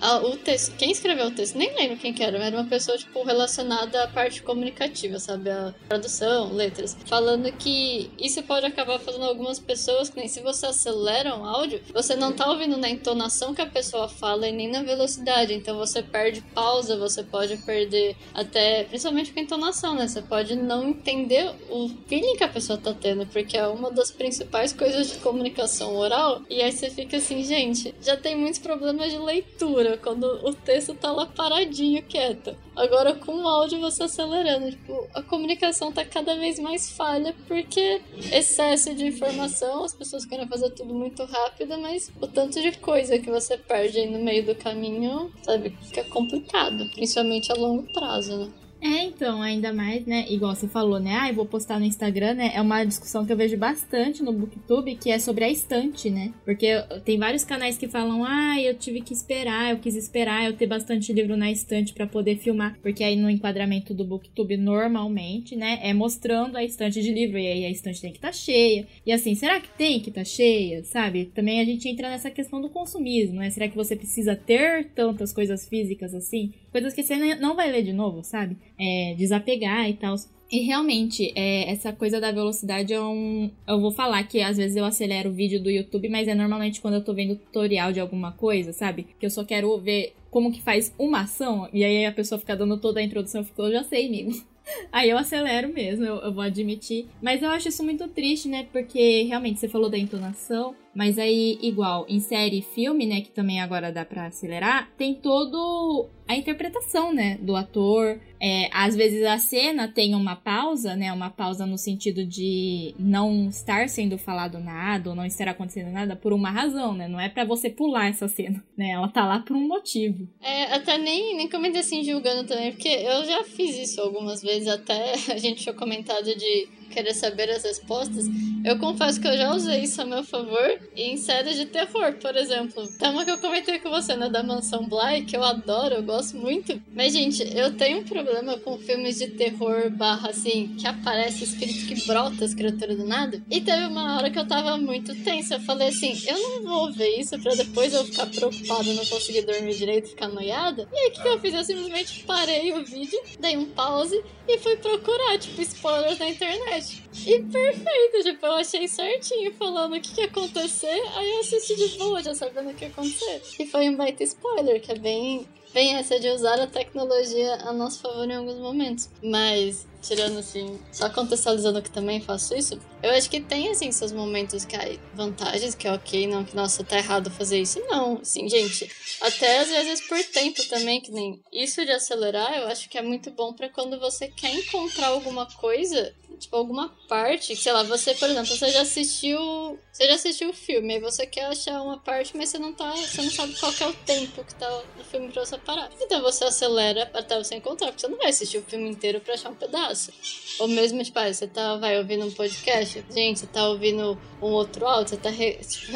ah, o texto, quem escreveu o texto, nem lembro quem que era, era uma pessoa, tipo, relacionada à parte comunicativa, sabe? A tradução, letras. Falando que isso pode acabar fazendo algumas pessoas, que nem se você acelera um áudio, você não tá ouvindo na entonação que a pessoa fala e nem na velocidade. Então você perde pausa, você pode perder até, principalmente com a entonação, né? Você pode não entender o feeling que a pessoa tá tendo, porque é uma das principais coisas de comunicação oral. E aí você fica assim, gente, já tem muitos problemas de leitura quando o texto tá lá paradinho, quieto. Agora com o áudio você acelerando, tipo, a comunicação tá cada vez mais falha porque excesso de informação, as pessoas querem fazer tudo muito rápido, mas o tanto de coisa que você perde aí no meio do caminho, sabe, fica complicado, principalmente a longo prazo, né? É, então, ainda mais, né? Igual você falou, né? Ah, eu vou postar no Instagram, né? É uma discussão que eu vejo bastante no Booktube, que é sobre a estante, né? Porque tem vários canais que falam, ah, eu tive que esperar, eu quis esperar eu ter bastante livro na estante para poder filmar. Porque aí no enquadramento do Booktube, normalmente, né? É mostrando a estante de livro. E aí a estante tem que estar tá cheia. E assim, será que tem que estar tá cheia? Sabe? Também a gente entra nessa questão do consumismo, né? Será que você precisa ter tantas coisas físicas assim? Coisas que você não vai ler de novo, sabe? é, desapegar e tal. E realmente, é, essa coisa da velocidade é um. Eu vou falar que às vezes eu acelero o vídeo do YouTube, mas é normalmente quando eu tô vendo tutorial de alguma coisa, sabe? Que eu só quero ver como que faz uma ação, e aí a pessoa fica dando toda a introdução, eu fico, eu já sei, amigo. (laughs) Aí eu acelero mesmo, eu, eu, vou admitir. Mas eu acho isso muito triste, né? Porque realmente você falou da entonação. Mas aí, igual, em série e filme, né, que também agora dá para acelerar, tem todo a interpretação, né, do ator. É, às vezes a cena tem uma pausa, né, uma pausa no sentido de não estar sendo falado nada ou não estar acontecendo nada por uma razão, né, não é para você pular essa cena, (laughs) né, ela tá lá por um motivo. É, até nem, nem comentei assim julgando também, porque eu já fiz isso algumas vezes, até (laughs) a gente tinha comentado de querer saber as respostas, eu confesso que eu já usei isso a meu favor em séries de terror, por exemplo. Uma que eu comentei com você, né, da Mansão Bly, que eu adoro, eu gosto muito. Mas, gente, eu tenho um problema com filmes de terror barra, assim, que aparece espírito que brota as criaturas do nada. E teve uma hora que eu tava muito tensa. Eu falei assim, eu não vou ver isso pra depois eu ficar preocupada, não conseguir dormir direito, ficar noiada. E aí, o que, que eu fiz? Eu simplesmente parei o vídeo, dei um pause e fui procurar, tipo, spoilers na internet. E perfeito, tipo, eu achei certinho falando o que, que ia acontecer, aí eu assisti de boa, já sabendo o que ia acontecer. E foi um baita spoiler, que é bem, bem essa de usar a tecnologia a nosso favor em alguns momentos. Mas, tirando assim, só contextualizando que também faço isso, eu acho que tem, assim, seus momentos que há vantagens, que é ok, não que, nossa, tá errado fazer isso. Não, assim, gente, até às vezes por tempo também, que nem isso de acelerar, eu acho que é muito bom para quando você quer encontrar alguma coisa tipo, alguma parte, sei lá, você, por exemplo, você já assistiu. Você já assistiu o filme, aí você quer achar uma parte, mas você não tá. Você não sabe qual é o tempo que tá no filme pra você parar. Então você acelera até você encontrar, porque você não vai assistir o filme inteiro pra achar um pedaço. Ou mesmo, tipo, ah, você tá, vai ouvindo um podcast, gente, você tá ouvindo um outro áudio, você tá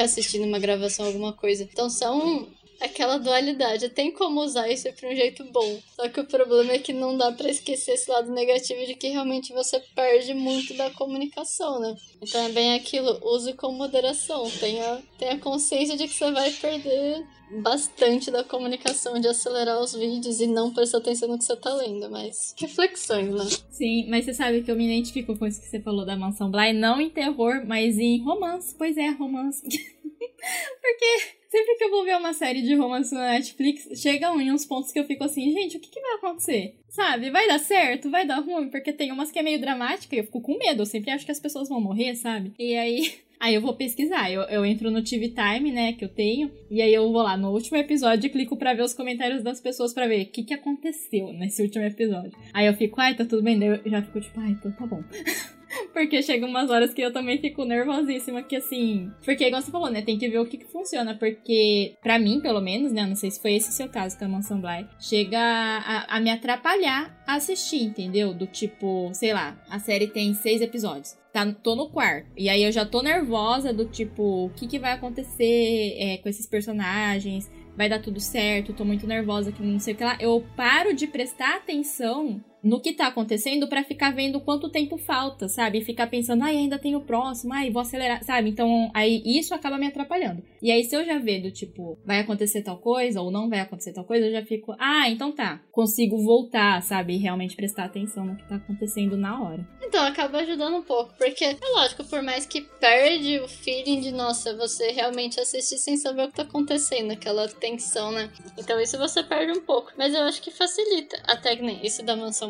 assistindo uma gravação, alguma coisa. Então são aquela dualidade. Tem como usar isso pra um jeito bom. Só que o problema é que não dá para esquecer esse lado negativo de que realmente você perde muito da comunicação, né? Então é bem aquilo, use com moderação. Tenha, tenha consciência de que você vai perder bastante da comunicação de acelerar os vídeos e não prestar atenção no que você tá lendo, mas reflexões, né? Sim, mas você sabe que eu me identifico com isso que você falou da Mansão Bly, não em terror, mas em romance. Pois é, romance. (laughs) Porque sempre que eu vou ver uma série de romance na Netflix, chegam em uns pontos que eu fico assim, gente, o que, que vai acontecer? Sabe? Vai dar certo? Vai dar ruim? Porque tem umas que é meio dramática e eu fico com medo. Eu sempre acho que as pessoas vão morrer, sabe? E aí Aí eu vou pesquisar. Eu, eu entro no TV Time, né, que eu tenho. E aí eu vou lá no último episódio e clico pra ver os comentários das pessoas pra ver o que, que aconteceu nesse último episódio. Aí eu fico, ai, tá tudo bem. Daí eu já fico tipo, ai, então tá bom. (laughs) porque chega umas horas que eu também fico nervosíssima, que assim. Porque, igual você falou, né? Tem que ver o que, que funciona. Porque, pra mim, pelo menos, né? Não sei se foi esse seu caso com a Mansão Bly, chega a, a me atrapalhar a assistir, entendeu? Do tipo, sei lá, a série tem seis episódios tá, tô no quarto. E aí eu já tô nervosa do tipo, o que, que vai acontecer é, com esses personagens? Vai dar tudo certo? Tô muito nervosa que não sei o que lá. Eu paro de prestar atenção no que tá acontecendo para ficar vendo quanto tempo falta, sabe? E ficar pensando, ai, ainda tem o próximo, ai, vou acelerar, sabe? Então, aí isso acaba me atrapalhando. E aí, se eu já ver do tipo, vai acontecer tal coisa ou não vai acontecer tal coisa, eu já fico, ah, então tá, consigo voltar, sabe? E realmente prestar atenção no que tá acontecendo na hora. Então, acaba ajudando um pouco, porque é lógico, por mais que perde o feeling de, nossa, você realmente assistir sem saber o que tá acontecendo, aquela tensão, né? Então, isso você perde um pouco. Mas eu acho que facilita. Que nem esse da mansão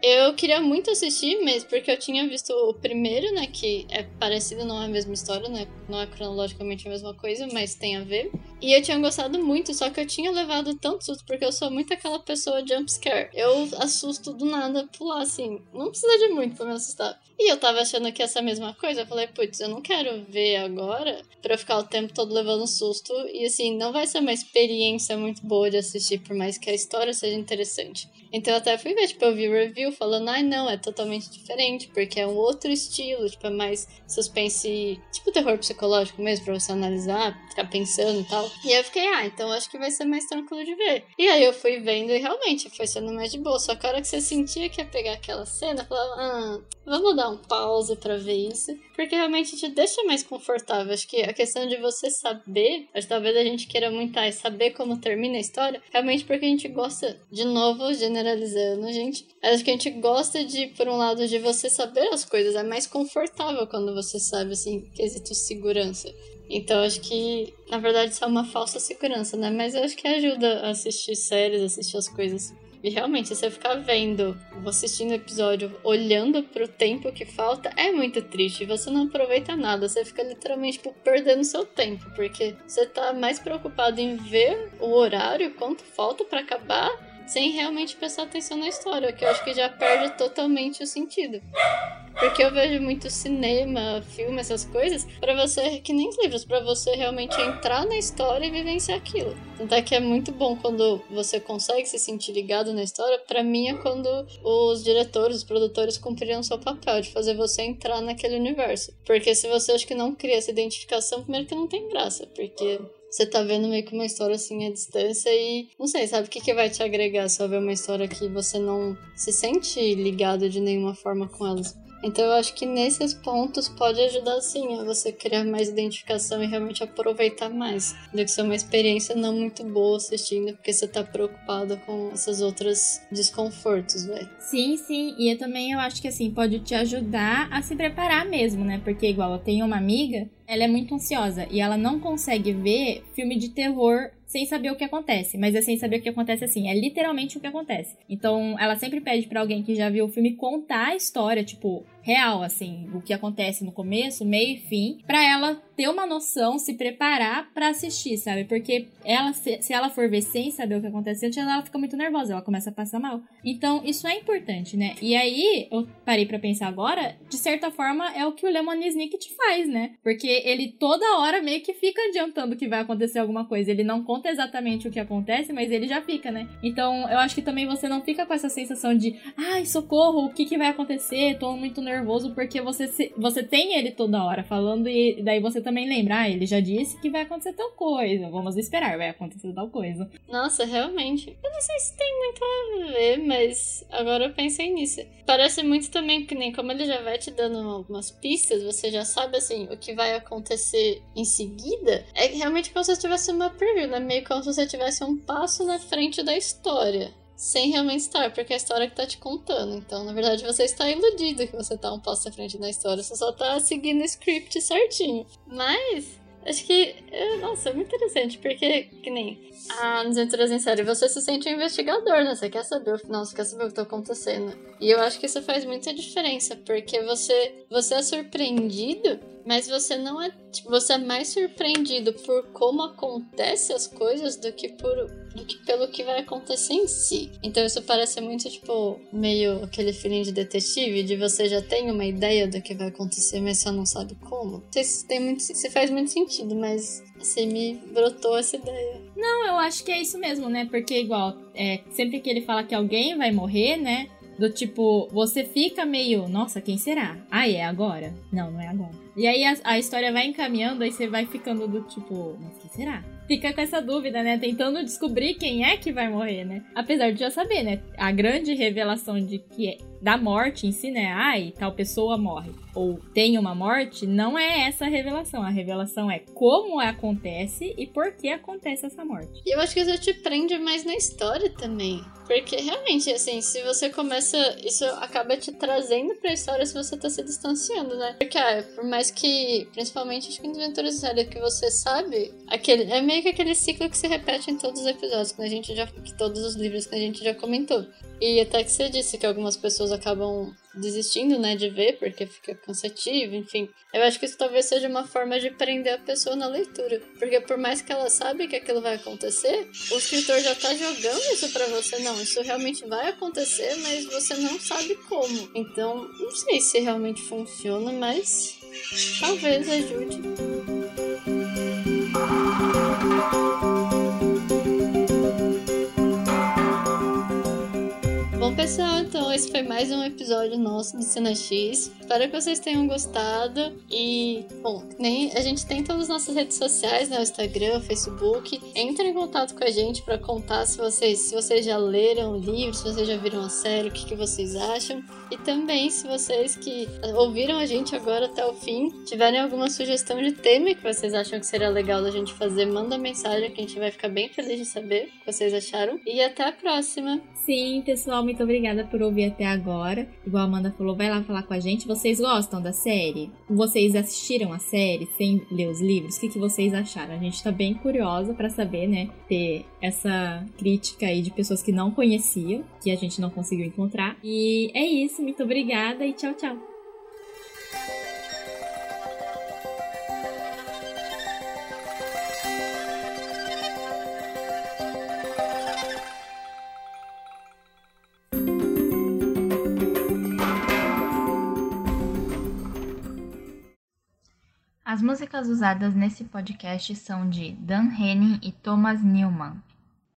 Eu queria muito assistir mesmo, porque eu tinha visto o primeiro, né? Que é parecido, não é a mesma história, né? Não é cronologicamente a mesma coisa, mas tem a ver. E eu tinha gostado muito, só que eu tinha levado tanto susto, porque eu sou muito aquela pessoa jumpscare. Eu assusto do nada pular, assim. Não precisa de muito pra me assustar. E eu tava achando que essa mesma coisa. Eu falei, putz, eu não quero ver agora pra eu ficar o tempo todo levando susto. E assim, não vai ser uma experiência muito boa de assistir, por mais que a história seja interessante. Então eu até fui ver, tipo, eu vi review falando, ai não, é totalmente diferente, porque é um outro estilo, tipo, é mais suspense, tipo terror psicológico mesmo, pra você analisar, ficar pensando e tal. E eu fiquei, ah, então acho que vai ser mais tranquilo de ver. E aí eu fui vendo e realmente foi sendo mais de boa. Só que a hora que você sentia que ia pegar aquela cena, falava, ah, vamos dar um pause pra ver isso. Porque realmente te deixa mais confortável. Acho que a questão de você saber, acho que talvez a gente queira muito mais saber como termina a história, realmente porque a gente gosta, de novo, generalizando, gente. Acho que a gente gosta de, por um lado, de você saber as coisas. É mais confortável quando você sabe, assim, quesito segurança. Então acho que, na verdade, isso é uma falsa segurança, né? Mas eu acho que ajuda a assistir séries, assistir as coisas. E realmente, você ficar vendo, assistindo o episódio, olhando pro tempo que falta, é muito triste. Você não aproveita nada. Você fica literalmente tipo, perdendo seu tempo. Porque você tá mais preocupado em ver o horário, quanto falta para acabar, sem realmente prestar atenção na história. Que eu acho que já perde totalmente o sentido. Porque eu vejo muito cinema, filme, essas coisas, para você, que nem os livros, para você realmente entrar na história e vivenciar aquilo. Tanto é que é muito bom quando você consegue se sentir ligado na história. Para mim é quando os diretores, os produtores cumpriram seu papel de fazer você entrar naquele universo. Porque se você acha que não cria essa identificação, primeiro que não tem graça, porque você tá vendo meio que uma história assim à distância e não sei, sabe o que, que vai te agregar se ver uma história que você não se sente ligado de nenhuma forma com elas. Então eu acho que nesses pontos pode ajudar sim a você criar mais identificação e realmente aproveitar mais do que ser uma experiência não muito boa assistindo porque você tá preocupado com essas outras desconfortos, velho. Sim, sim, e eu também eu acho que assim pode te ajudar a se preparar mesmo, né? Porque igual eu tenho uma amiga, ela é muito ansiosa e ela não consegue ver filme de terror sem saber o que acontece. Mas é sem saber o que acontece assim. É literalmente o que acontece. Então, ela sempre pede para alguém que já viu o filme contar a história, tipo, real, assim, o que acontece no começo, meio e fim, para ela ter uma noção, se preparar para assistir, sabe? Porque ela, se, se, ela for ver sem saber o que acontece antes, ela fica muito nervosa, ela começa a passar mal. Então, isso é importante, né? E aí, eu parei para pensar agora, de certa forma, é o que o Lemon Snicket faz, né? Porque ele toda hora meio que fica adiantando que vai acontecer alguma coisa. Ele não conta exatamente o que acontece, mas ele já fica, né? Então, eu acho que também você não fica com essa sensação de, ai, socorro, o que, que vai acontecer? Tô muito nervosa nervoso porque você, se, você tem ele toda hora falando e daí você também lembra, ah, ele já disse que vai acontecer tal coisa, vamos esperar, vai acontecer tal coisa. Nossa, realmente. Eu não sei se tem muito a ver, mas agora eu pensei nisso. Parece muito também que nem como ele já vai te dando algumas pistas, você já sabe assim o que vai acontecer em seguida. É realmente como se tivesse uma preview, né? Meio como se você tivesse um passo na frente da história sem realmente estar, porque é a história que tá te contando. Então, na verdade, você está iludido que você tá um passo à frente da história, você só tá seguindo o script certinho. Mas, acho que, é, nossa, é muito interessante, porque, que nem a Desventuras em Série, você se sente um investigador, né? Você quer saber o você quer saber o que tá acontecendo. E eu acho que isso faz muita diferença, porque você, você é surpreendido mas você não é. Tipo, você é mais surpreendido por como acontecem as coisas do que por do que pelo que vai acontecer em si. Então isso parece muito, tipo, meio aquele feeling de detetive, de você já tem uma ideia do que vai acontecer, mas só não sabe como. Não sei se tem muito. se faz muito sentido, mas assim, me brotou essa ideia. Não, eu acho que é isso mesmo, né? Porque igual, é, sempre que ele fala que alguém vai morrer, né? Do tipo, você fica meio, nossa, quem será? Ah, é agora? Não, não é agora. E aí a, a história vai encaminhando, aí você vai ficando do tipo, mas quem será? Fica com essa dúvida, né? Tentando descobrir quem é que vai morrer, né? Apesar de já saber, né? A grande revelação de que é da morte em si, né? Ai, tal pessoa morre. Ou tem uma morte, não é essa a revelação. A revelação é como acontece e por que acontece essa morte. E eu acho que isso te prende mais na história também. Porque realmente, assim, se você começa. Isso acaba te trazendo pra história se você tá se distanciando, né? Porque, ah, por mais que. Principalmente acho que em Desventuras Série que você sabe. Aquele, é meio que aquele ciclo que se repete em todos os episódios, que a gente já. Que todos os livros que a gente já comentou. E até que você disse que algumas pessoas acabam desistindo, né, de ver, porque fica cansativo, enfim. Eu acho que isso talvez seja uma forma de prender a pessoa na leitura. Porque por mais que ela sabe que aquilo vai acontecer, o escritor já tá jogando isso para você. Não, isso realmente vai acontecer, mas você não sabe como. Então, não sei se realmente funciona, mas talvez ajude. Pessoal, então esse foi mais um episódio nosso do Cena X. Espero que vocês tenham gostado. E, bom, nem a gente tem todas as nossas redes sociais, né? O Instagram, o Facebook. Entrem em contato com a gente para contar se vocês, se vocês já leram o livro, se vocês já viram a série, o que, que vocês acham. E também, se vocês que ouviram a gente agora até o fim, tiverem alguma sugestão de tema que vocês acham que seria legal da gente fazer, manda mensagem que a gente vai ficar bem feliz de saber o que vocês acharam. E até a próxima! Sim, pessoal, muito obrigada por ouvir até agora. Igual a Amanda falou, vai lá falar com a gente. Vocês gostam da série? Vocês assistiram a série sem ler os livros? O que, que vocês acharam? A gente tá bem curiosa para saber, né? Ter essa crítica aí de pessoas que não conheciam, que a gente não conseguiu encontrar. E é isso, muito obrigada e tchau, tchau. As músicas usadas nesse podcast são de Dan Henning e Thomas Newman.